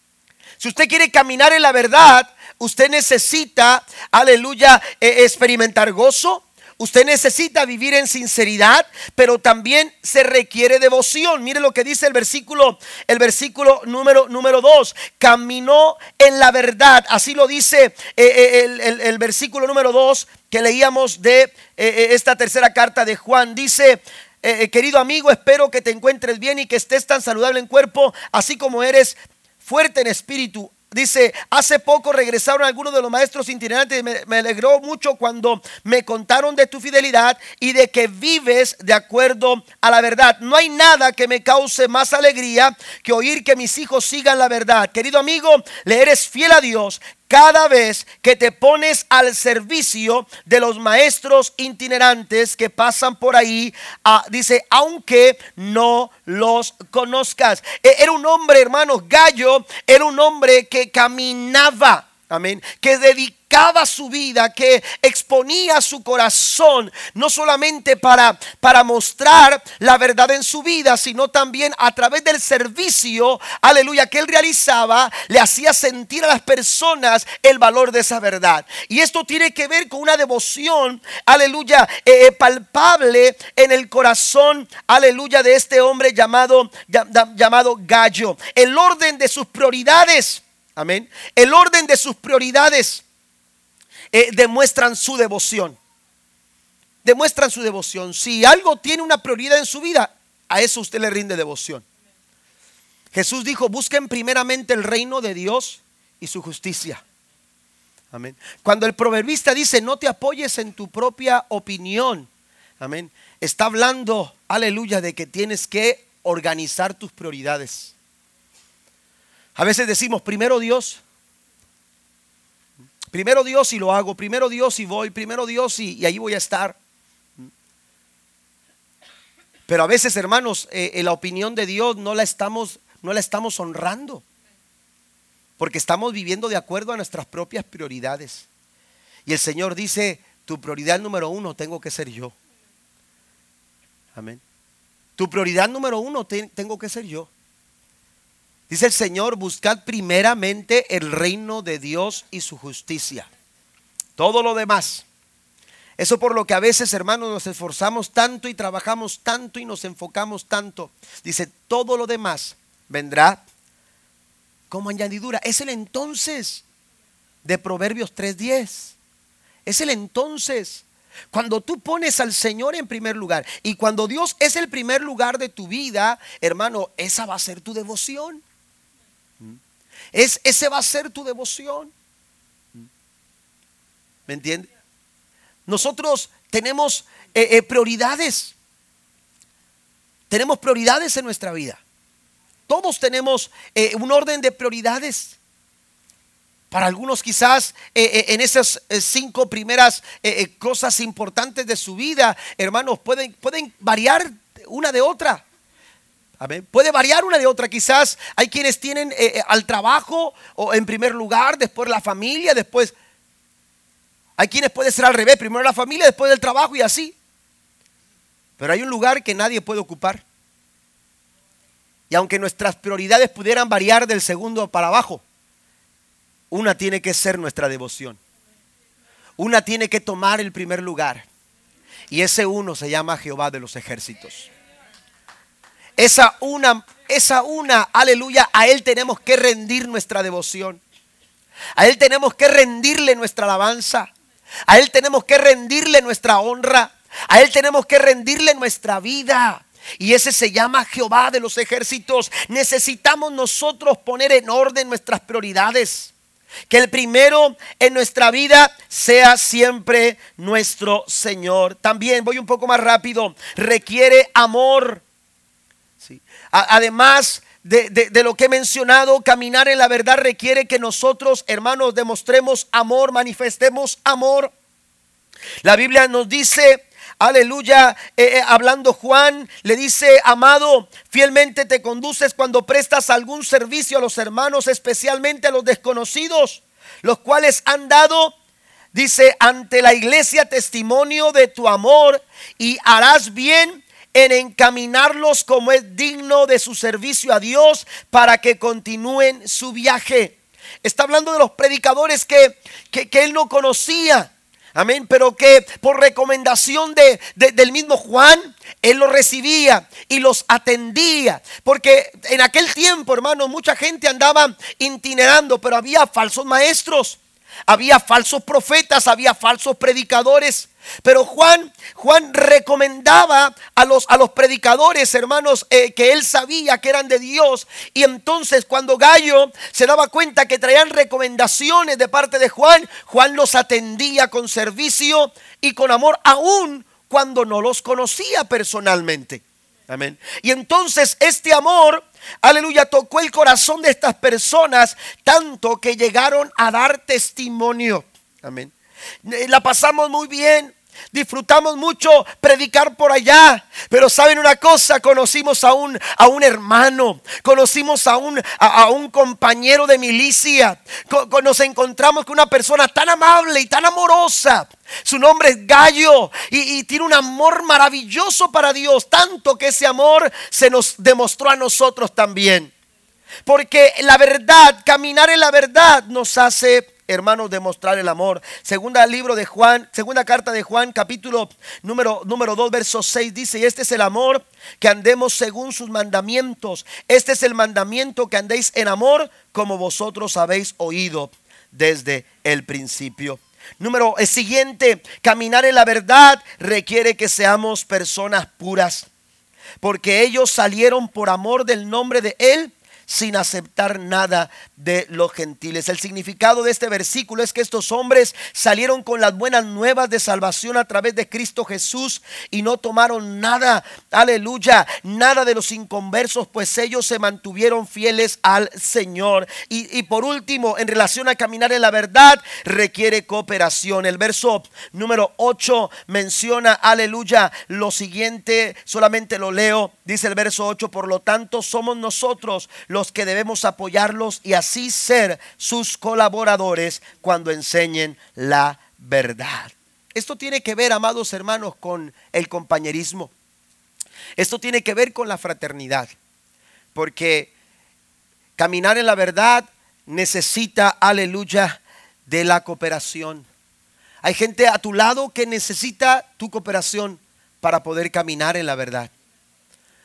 Si usted quiere caminar en la verdad, Usted necesita, aleluya, e, experimentar gozo. Usted necesita vivir en sinceridad, pero también se requiere devoción. Mire lo que dice el versículo, el versículo número número 2. Caminó en la verdad. Así lo dice eh, eh, el, versículo número 2 que leíamos de eh, esta tercera carta de Juan. Dice, querido amigo, espero que te encuentres bien y que estés tan saludable en cuerpo, así como eres fuerte en espíritu. Dice, hace poco regresaron algunos de los maestros itinerantes. Me, me, alegró mucho cuando me contaron de tu fidelidad y de que vives de acuerdo a la verdad. No hay nada que me cause más alegría que oír que mis hijos sigan la verdad. Querido amigo, le eres fiel a Dios cada vez que te pones al servicio de los maestros itinerantes que pasan por ahí, ah, dice, aunque no los conozcas. E, era un hombre, hermanos, Gallo, era un hombre que caminaba, amén, que dedicaba su vida, que exponía su corazón, no solamente para, para mostrar la verdad en su vida, sino también a través del servicio, aleluya, que él realizaba, le hacía sentir a las personas el valor de esa verdad. Y esto tiene que ver con una devoción, aleluya, eh, eh, palpable en el corazón, aleluya, de este hombre llamado, llamado Gallo. El orden de sus prioridades. Amén. El orden de sus prioridades eh, demuestran su devoción. Demuestran su devoción. Si algo tiene una prioridad en su vida, a eso usted le rinde devoción. Jesús dijo, busquen primeramente el reino de Dios y su justicia. Amén. Cuando el proverbista dice, no te apoyes en tu propia opinión. Amén. Está hablando, aleluya, de que tienes que organizar tus prioridades. A veces decimos, primero Dios, Primero Dios y lo hago, primero Dios y voy, primero Dios y, y ahí voy a estar. Pero a veces, hermanos, eh, en la opinión de Dios no la estamos, no la estamos honrando. Porque estamos viviendo de acuerdo a nuestras propias prioridades. Y el Señor dice, tu prioridad número uno tengo que ser yo. Amén. Tu prioridad número uno tengo que ser yo. Dice el Señor, buscad primeramente el reino de Dios y su justicia. Todo lo demás. Eso por lo que a veces, hermanos, nos esforzamos tanto y trabajamos tanto y nos enfocamos tanto. Dice, todo lo demás vendrá como añadidura. Es el entonces de Proverbios 3.10. Es el entonces. Cuando tú pones al Señor en primer lugar y cuando Dios es el primer lugar de tu vida, hermano, esa va a ser tu devoción. Es, ese va a ser tu devoción. ¿Me entiendes? Nosotros tenemos eh, eh, prioridades. Tenemos prioridades en nuestra vida. Todos tenemos eh, un orden de prioridades. Para algunos quizás en esas cinco primeras cosas importantes de su vida, hermanos, pueden, pueden variar una de otra. Puede variar una de otra. Quizás hay quienes tienen eh, eh, al trabajo o en primer lugar, después la familia, después... Hay quienes puede ser al revés, primero la familia, después del trabajo y así. Pero hay un lugar que nadie puede ocupar. Y aunque nuestras prioridades pudieran variar del segundo para abajo, una tiene que ser nuestra devoción. Una tiene que tomar el primer lugar. Y ese uno se llama Jehová de los ejércitos. Esa una, esa una, aleluya, a Él tenemos que rendir nuestra devoción. A Él tenemos que rendirle nuestra alabanza. A Él tenemos que rendirle nuestra honra. A Él tenemos que rendirle nuestra vida. Y ese se llama Jehová de los ejércitos. Necesitamos nosotros poner en orden nuestras prioridades. Que el primero en nuestra vida sea siempre nuestro Señor. También voy un poco más rápido. Requiere amor además de, lo que he mencionado, caminar en la verdad requiere que nosotros, hermanos, demostremos amor, manifestemos amor. La Biblia nos dice, aleluya, eh, eh, hablando Juan, le dice, amado, fielmente te conduces cuando prestas algún servicio a los hermanos, especialmente a los desconocidos, los cuales han dado dice, ante la iglesia testimonio de tu amor y harás bien en encaminarlos como es digno de su servicio a Dios para que continúen su viaje. Está hablando de los predicadores que, él no conocía. Amén, pero que por recomendación de, del mismo Juan, él los recibía y los atendía. Porque en aquel tiempo, hermano, mucha gente andaba itinerando, pero había falsos maestros, había falsos profetas, había falsos predicadores. Pero Juan, Juan recomendaba a los, a los predicadores, hermanos, eh, que él sabía que eran de Dios. Y entonces cuando Gallo se daba cuenta que traían recomendaciones de parte de Juan, Juan los atendía con servicio y con amor, aún cuando no los conocía personalmente. Amén. Y entonces este amor, aleluya, tocó el corazón de estas personas tanto que llegaron a dar testimonio. Amén. La pasamos muy bien. Disfrutamos mucho predicar por allá, pero saben una cosa, conocimos a un, a un hermano, conocimos a un, a, un compañero de milicia, nos encontramos con una persona tan amable y tan amorosa. Su nombre es Gallo y tiene un amor maravilloso para Dios, tanto que ese amor se nos demostró a nosotros también. Porque la verdad, caminar en la verdad nos hace hermanos, demostrar el amor. Segunda libro de Juan, segunda carta de Juan, capítulo número, número 2, verso 6 dice, y este es el amor que andemos según sus mandamientos. Este es el mandamiento que andéis en amor como vosotros habéis oído desde el principio. Número el siguiente, caminar en la verdad requiere que seamos personas puras, porque ellos salieron por amor del nombre de Él sin aceptar nada de los gentiles. El significado de este versículo es que estos hombres salieron con las buenas nuevas de salvación a través de Cristo Jesús y no tomaron nada, aleluya, nada de los inconversos, pues ellos se mantuvieron fieles al Señor. Y, y por último, en relación a caminar en la verdad, requiere cooperación. El verso número 8 menciona, aleluya, lo siguiente, solamente lo leo, dice el verso 8, por lo tanto somos nosotros los que debemos apoyarlos y así ser sus colaboradores cuando enseñen la verdad. Esto tiene que ver, amados hermanos, con el compañerismo. Esto tiene que ver con la fraternidad. Porque caminar en la verdad necesita, aleluya, de la cooperación. Hay gente a tu lado que necesita tu cooperación para poder caminar en la verdad.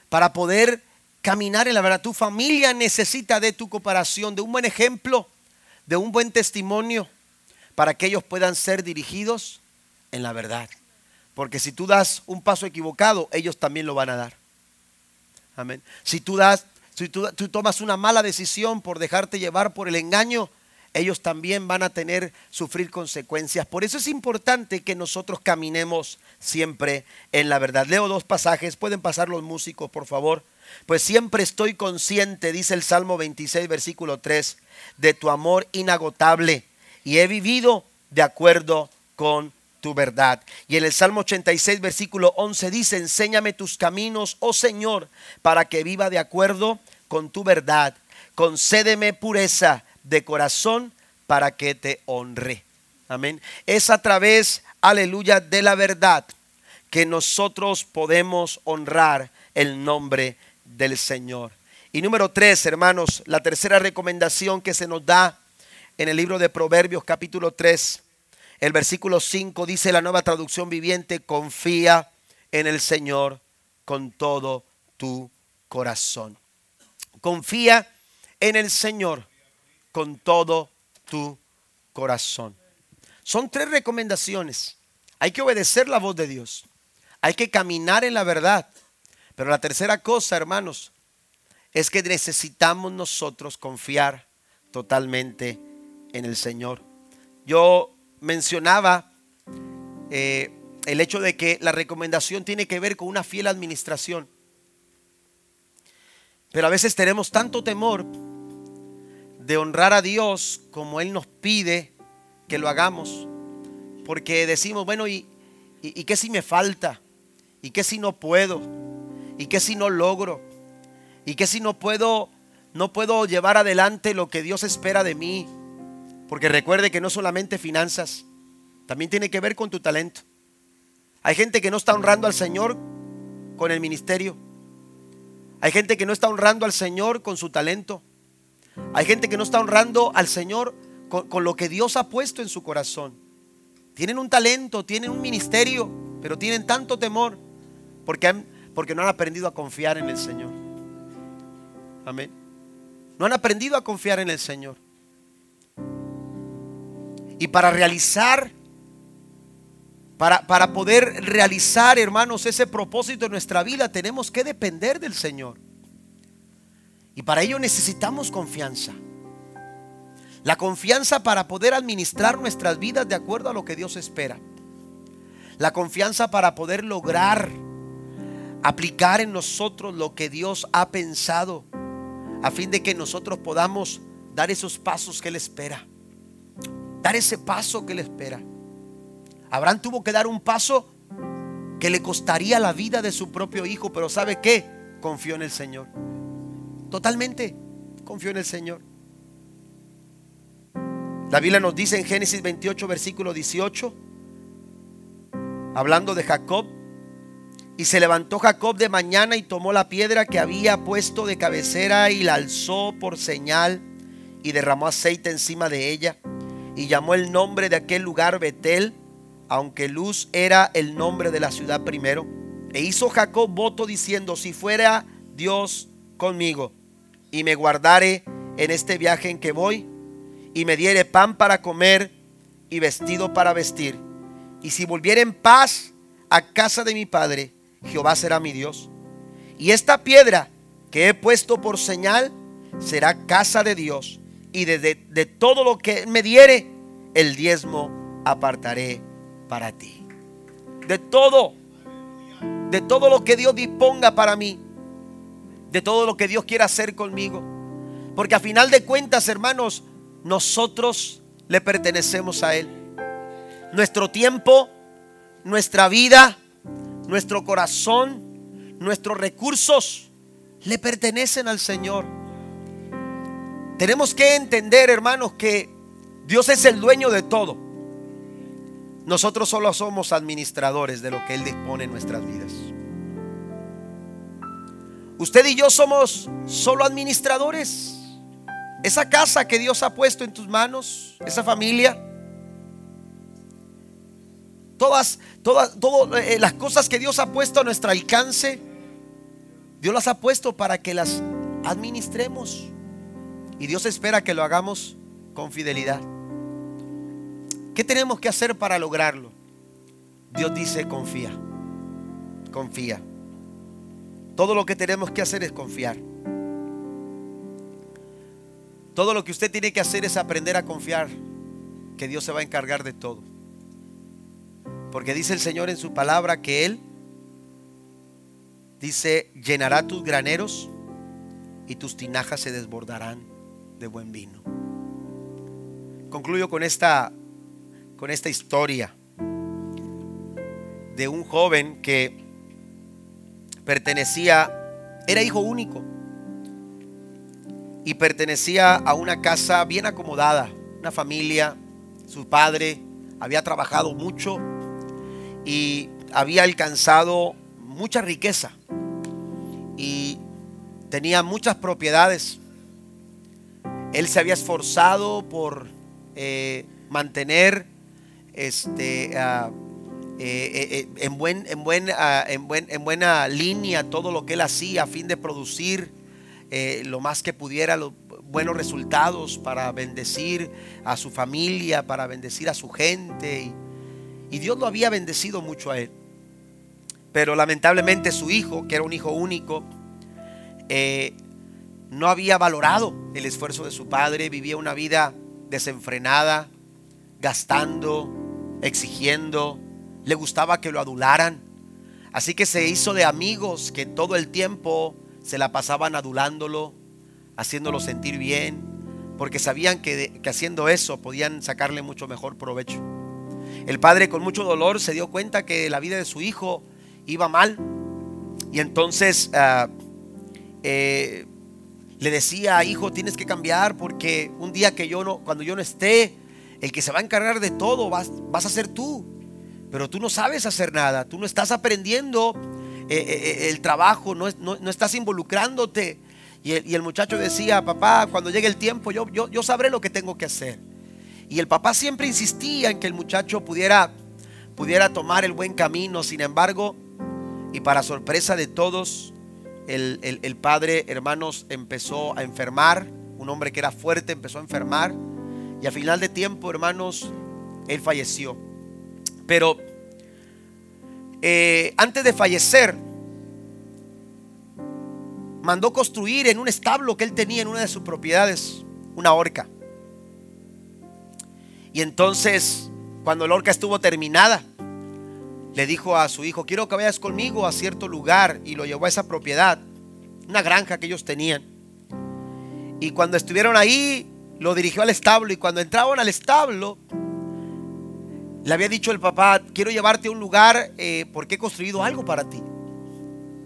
Para poder caminar en la verdad. Tu familia necesita de tu cooperación, de un buen ejemplo, de un buen testimonio, para que ellos puedan ser dirigidos en la verdad. Porque si tú das un paso equivocado, ellos también lo van a dar. Amén. Si tú das, si tú, tú tomas una mala decisión por dejarte llevar por el engaño, ellos también van a tener, sufrir consecuencias. Por eso es importante que nosotros caminemos siempre en la verdad. Leo dos pasajes, pueden pasar los músicos, por favor. Pues siempre estoy consciente, dice el Salmo 26, versículo 3, de tu amor inagotable y he vivido de acuerdo con tu verdad. Y en el Salmo 86, versículo 11 dice, enséñame tus caminos, oh Señor, para que viva de acuerdo con tu verdad. Concédeme pureza de corazón para que te honre. Amén. Es a través, aleluya, de la verdad que nosotros podemos honrar el nombre del Señor. Y número tres, hermanos, la tercera recomendación que se nos da en el libro de Proverbios capítulo 3, el versículo 5 dice la nueva traducción viviente, confía en el Señor con todo tu corazón. Confía en el Señor con todo tu corazón. Son tres recomendaciones. Hay que obedecer la voz de Dios. Hay que caminar en la verdad. Pero la tercera cosa, hermanos, es que necesitamos nosotros confiar totalmente en el Señor. Yo mencionaba eh, el hecho de que la recomendación tiene que ver con una fiel administración. Pero a veces tenemos tanto temor de honrar a Dios como Él nos pide que lo hagamos. Porque decimos, bueno, ¿y, y, qué si me falta? ¿Y qué si no puedo? ¿Y qué si no logro? ¿Y qué si no puedo, no puedo llevar adelante lo que Dios espera de mí? Porque recuerde que no solamente finanzas, también tiene que ver con tu talento. Hay gente que no está honrando al Señor con el ministerio. Hay gente que no está honrando al Señor con su talento. Hay gente que no está honrando al Señor con, lo que Dios ha puesto en su corazón. Tienen un talento, tienen un ministerio, pero tienen tanto temor porque, porque no han aprendido a confiar en el Señor. Amén. No han aprendido a confiar en el Señor. Y para realizar, para, para poder realizar, hermanos, ese propósito en nuestra vida, tenemos que depender del Señor. Y para ello necesitamos confianza. La confianza para poder administrar nuestras vidas de acuerdo a lo que Dios espera. La confianza para poder lograr aplicar en nosotros lo que Dios ha pensado a fin de que nosotros podamos dar esos pasos que Él espera. Dar ese paso que Él espera. Abraham tuvo que dar un paso que le costaría la vida de su propio hijo, pero ¿sabe qué? Confió en el Señor. Totalmente confío en el Señor. La Biblia nos dice en Génesis 28, versículo 18, hablando de Jacob, y se levantó Jacob de mañana y tomó la piedra que había puesto de cabecera y la alzó por señal y derramó aceite encima de ella y llamó el nombre de aquel lugar Betel, aunque Luz era el nombre de la ciudad primero. E hizo Jacob voto diciendo, si fuera Dios conmigo, y me guardare en este viaje en que voy, y me diere pan para comer y vestido para vestir. Y si volviere en paz a casa de mi padre, Jehová será mi Dios. Y esta piedra que he puesto por señal será casa de Dios y de, de todo lo que me diere, el diezmo apartaré para ti. De todo, de todo lo que Dios disponga para mí, de todo lo que Dios quiera hacer conmigo. Porque a final de cuentas, hermanos, nosotros le pertenecemos a Él. Nuestro tiempo, nuestra vida, nuestro corazón, nuestros recursos le pertenecen al Señor. Tenemos que entender, hermanos, que Dios es el dueño de todo. Nosotros solo somos administradores de lo que Él dispone en nuestras vidas. Usted y yo somos solo administradores. Esa casa que Dios ha puesto en tus manos, esa familia, todas, todas, todas eh, las cosas que Dios ha puesto a nuestro alcance, Dios las ha puesto para que las administremos. Y Dios espera que lo hagamos con fidelidad. ¿Qué tenemos que hacer para lograrlo? Dios dice, confía, confía. Todo lo que tenemos que hacer es confiar. Todo lo que usted tiene que hacer es aprender a confiar que Dios se va a encargar de todo. Porque dice el Señor en su palabra que Él dice, llenará tus graneros y tus tinajas se desbordarán de buen vino. Concluyo con esta, con esta historia de un joven que pertenecía, era hijo único y pertenecía a una casa bien acomodada, una familia, su padre había trabajado mucho y había alcanzado mucha riqueza y tenía muchas propiedades. Él se había esforzado por eh, mantener este, uh, eh, eh, en, buen, en, buen, ah, en, buen, en, buena línea todo lo que él hacía a fin de producir lo más que pudiera, los buenos resultados para bendecir a su familia, para bendecir a su gente. Y Dios lo había bendecido mucho a él. Pero lamentablemente su hijo, que era un hijo único, no había valorado el esfuerzo de su padre, vivía una vida desenfrenada, gastando, exigiendo, le gustaba que lo adularan. Así que se hizo de amigos que todo el tiempo se la pasaban adulándolo, haciéndolo sentir bien, porque sabían que, haciendo eso podían sacarle mucho mejor provecho. El padre con mucho dolor se dio cuenta que la vida de su hijo iba mal y entonces ah, eh, le decía, hijo, tienes que cambiar porque un día que yo no, cuando yo no esté, el que se va a encargar de todo vas, vas a ser tú pero tú no sabes hacer nada, tú no estás aprendiendo eh, eh, el trabajo, no, estás involucrándote. Y el, muchacho decía, papá, cuando llegue el tiempo yo, yo, yo sabré lo que tengo que hacer. Y el papá siempre insistía en que el muchacho pudiera, pudiera tomar el buen camino. Sin embargo, y para sorpresa de todos, el, el, padre, hermanos, empezó a enfermar. Un hombre que era fuerte empezó a enfermar. Y a final de tiempo, hermanos, él falleció. Pero eh, antes de fallecer, mandó construir en un establo que él tenía en una de sus propiedades una horca. Y entonces, cuando la horca estuvo terminada, le dijo a su hijo, quiero que vayas conmigo a cierto lugar. Y lo llevó a esa propiedad, una granja que ellos tenían. Y cuando estuvieron ahí, lo dirigió al establo. Y cuando entraban al establo, le había dicho el papá, quiero llevarte a un lugar eh, porque he construido algo para ti.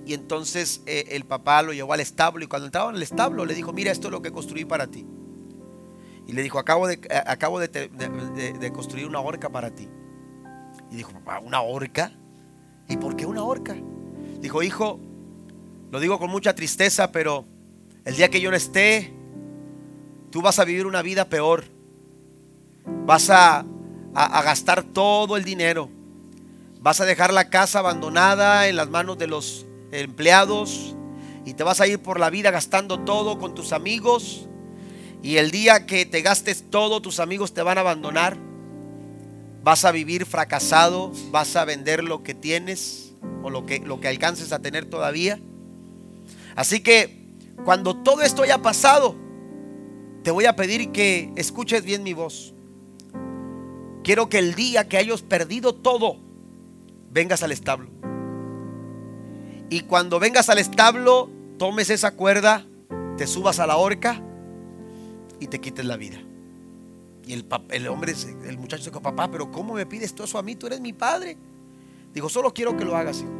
Y entonces eh, el papá lo llevó al establo y cuando entraba en el establo le dijo, mira, esto es lo que construí para ti. Y le dijo, acabo de, eh, acabo de, construir una horca para ti. Y dijo, papá, ¿una horca? ¿Y por qué una horca? Dijo, hijo, lo digo con mucha tristeza, pero el día que yo no esté, tú vas a vivir una vida peor. Vas a a, gastar todo el dinero. Vas a dejar la casa abandonada en las manos de los empleados y te vas a ir por la vida gastando todo con tus amigos. Y el día que te gastes todo, tus amigos te van a abandonar. Vas a vivir fracasado, vas a vender lo que tienes o lo que, lo que alcances a tener todavía. Así que cuando todo esto haya pasado, te voy a pedir que escuches bien mi voz. Quiero que el día que hayas perdido todo, vengas al establo. Y cuando vengas al establo, tomes esa cuerda, te subas a la horca y te quites la vida. Y el, el hombre, el muchacho dijo, papá, pero ¿cómo me pides todo eso a mí? Tú eres mi padre. Digo, solo quiero que lo hagas, hijo.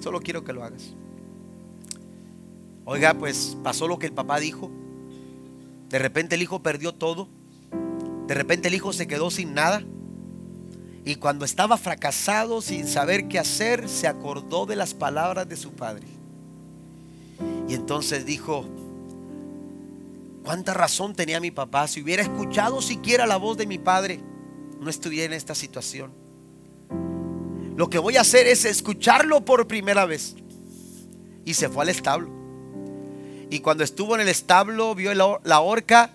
Solo quiero que lo hagas. Oiga, pues pasó lo que el papá dijo. De repente el hijo perdió todo. De repente el hijo se quedó sin nada. Y cuando estaba fracasado, sin saber qué hacer, se acordó de las palabras de su padre. Y entonces dijo, ¿cuánta razón tenía mi papá? Si hubiera escuchado siquiera la voz de mi padre, no estuviera en esta situación. Lo que voy a hacer es escucharlo por primera vez. Y se fue al establo. Y cuando estuvo en el establo, vio la horca.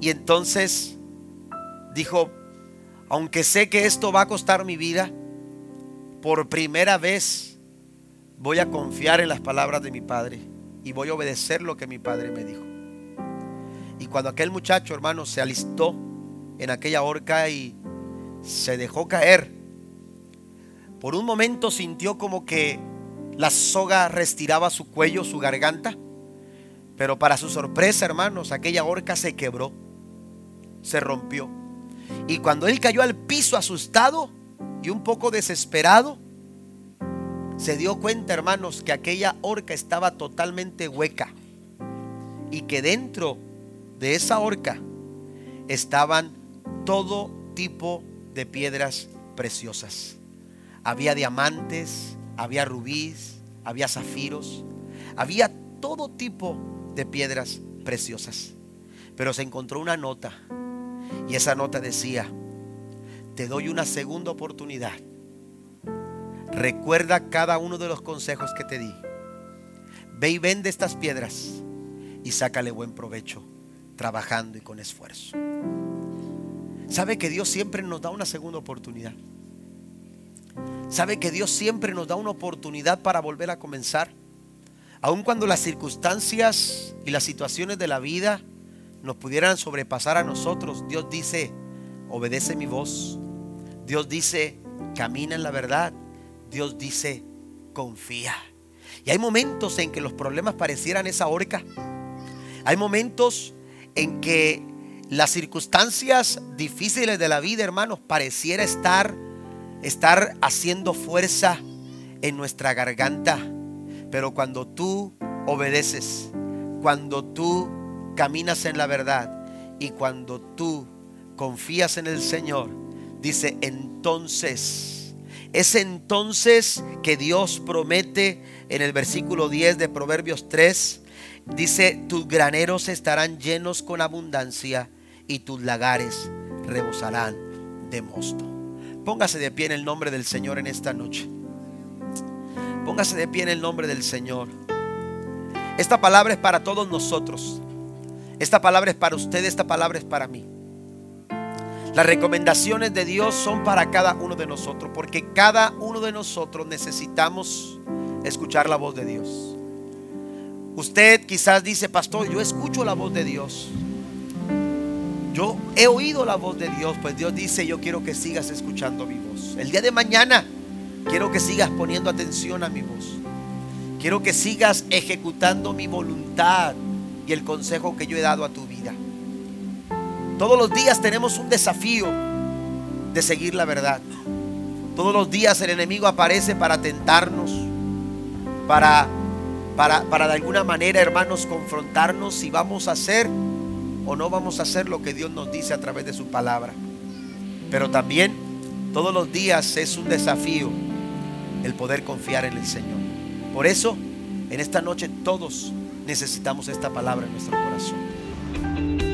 Y entonces dijo, aunque sé que esto va a costar mi vida, por primera vez voy a confiar en las palabras de mi padre y voy a obedecer lo que mi padre me dijo. Y cuando aquel muchacho, hermano, se alistó en aquella horca y se dejó caer, por un momento sintió como que la soga restiraba su cuello, su garganta, pero para su sorpresa, hermanos, aquella horca se quebró, se rompió. Y cuando él cayó al piso asustado y un poco desesperado, se dio cuenta, hermanos, que aquella horca estaba totalmente hueca y que dentro de esa horca estaban todo tipo de piedras preciosas. Había diamantes, había rubíes, había zafiros, había todo tipo de piedras preciosas. Pero se encontró una nota y esa nota decía, te doy una segunda oportunidad. Recuerda cada uno de los consejos que te di. Ve y vende estas piedras y sácale buen provecho trabajando y con esfuerzo. ¿Sabe que Dios siempre nos da una segunda oportunidad? ¿Sabe que Dios siempre nos da una oportunidad para volver a comenzar? Aun cuando las circunstancias y las situaciones de la vida nos pudieran sobrepasar a nosotros, Dios dice, obedece mi voz. Dios dice, camina en la verdad. Dios dice, confía. Y hay momentos en que los problemas parecieran esa horca. Hay momentos en que las circunstancias difíciles de la vida, hermanos, pareciera estar estar haciendo fuerza en nuestra garganta. Pero cuando tú obedeces, cuando tú caminas en la verdad y cuando tú confías en el Señor, dice entonces, es entonces que Dios promete en el versículo 10 de Proverbios 3, dice, tus graneros estarán llenos con abundancia y tus lagares rebosarán de mosto. Póngase de pie en el nombre del Señor en esta noche. Póngase de pie en el nombre del Señor. Esta palabra es para todos nosotros. Esta palabra es para usted, esta palabra es para mí. Las recomendaciones de Dios son para cada uno de nosotros, porque cada uno de nosotros necesitamos escuchar la voz de Dios. Usted quizás dice, pastor, yo escucho la voz de Dios. Yo he oído la voz de Dios, pues Dios dice, yo quiero que sigas escuchando mi voz. El día de mañana quiero que sigas poniendo atención a mi voz. Quiero que sigas ejecutando mi voluntad y el consejo que yo he dado a tu vida. Todos los días tenemos un desafío de seguir la verdad. Todos los días el enemigo aparece para tentarnos, para, para, para de alguna manera, hermanos, confrontarnos si vamos a hacer o no vamos a hacer lo que Dios nos dice a través de su palabra. Pero también todos los días es un desafío el poder confiar en el Señor. Por eso, en esta noche todos necesitamos esta palabra en nuestro corazón.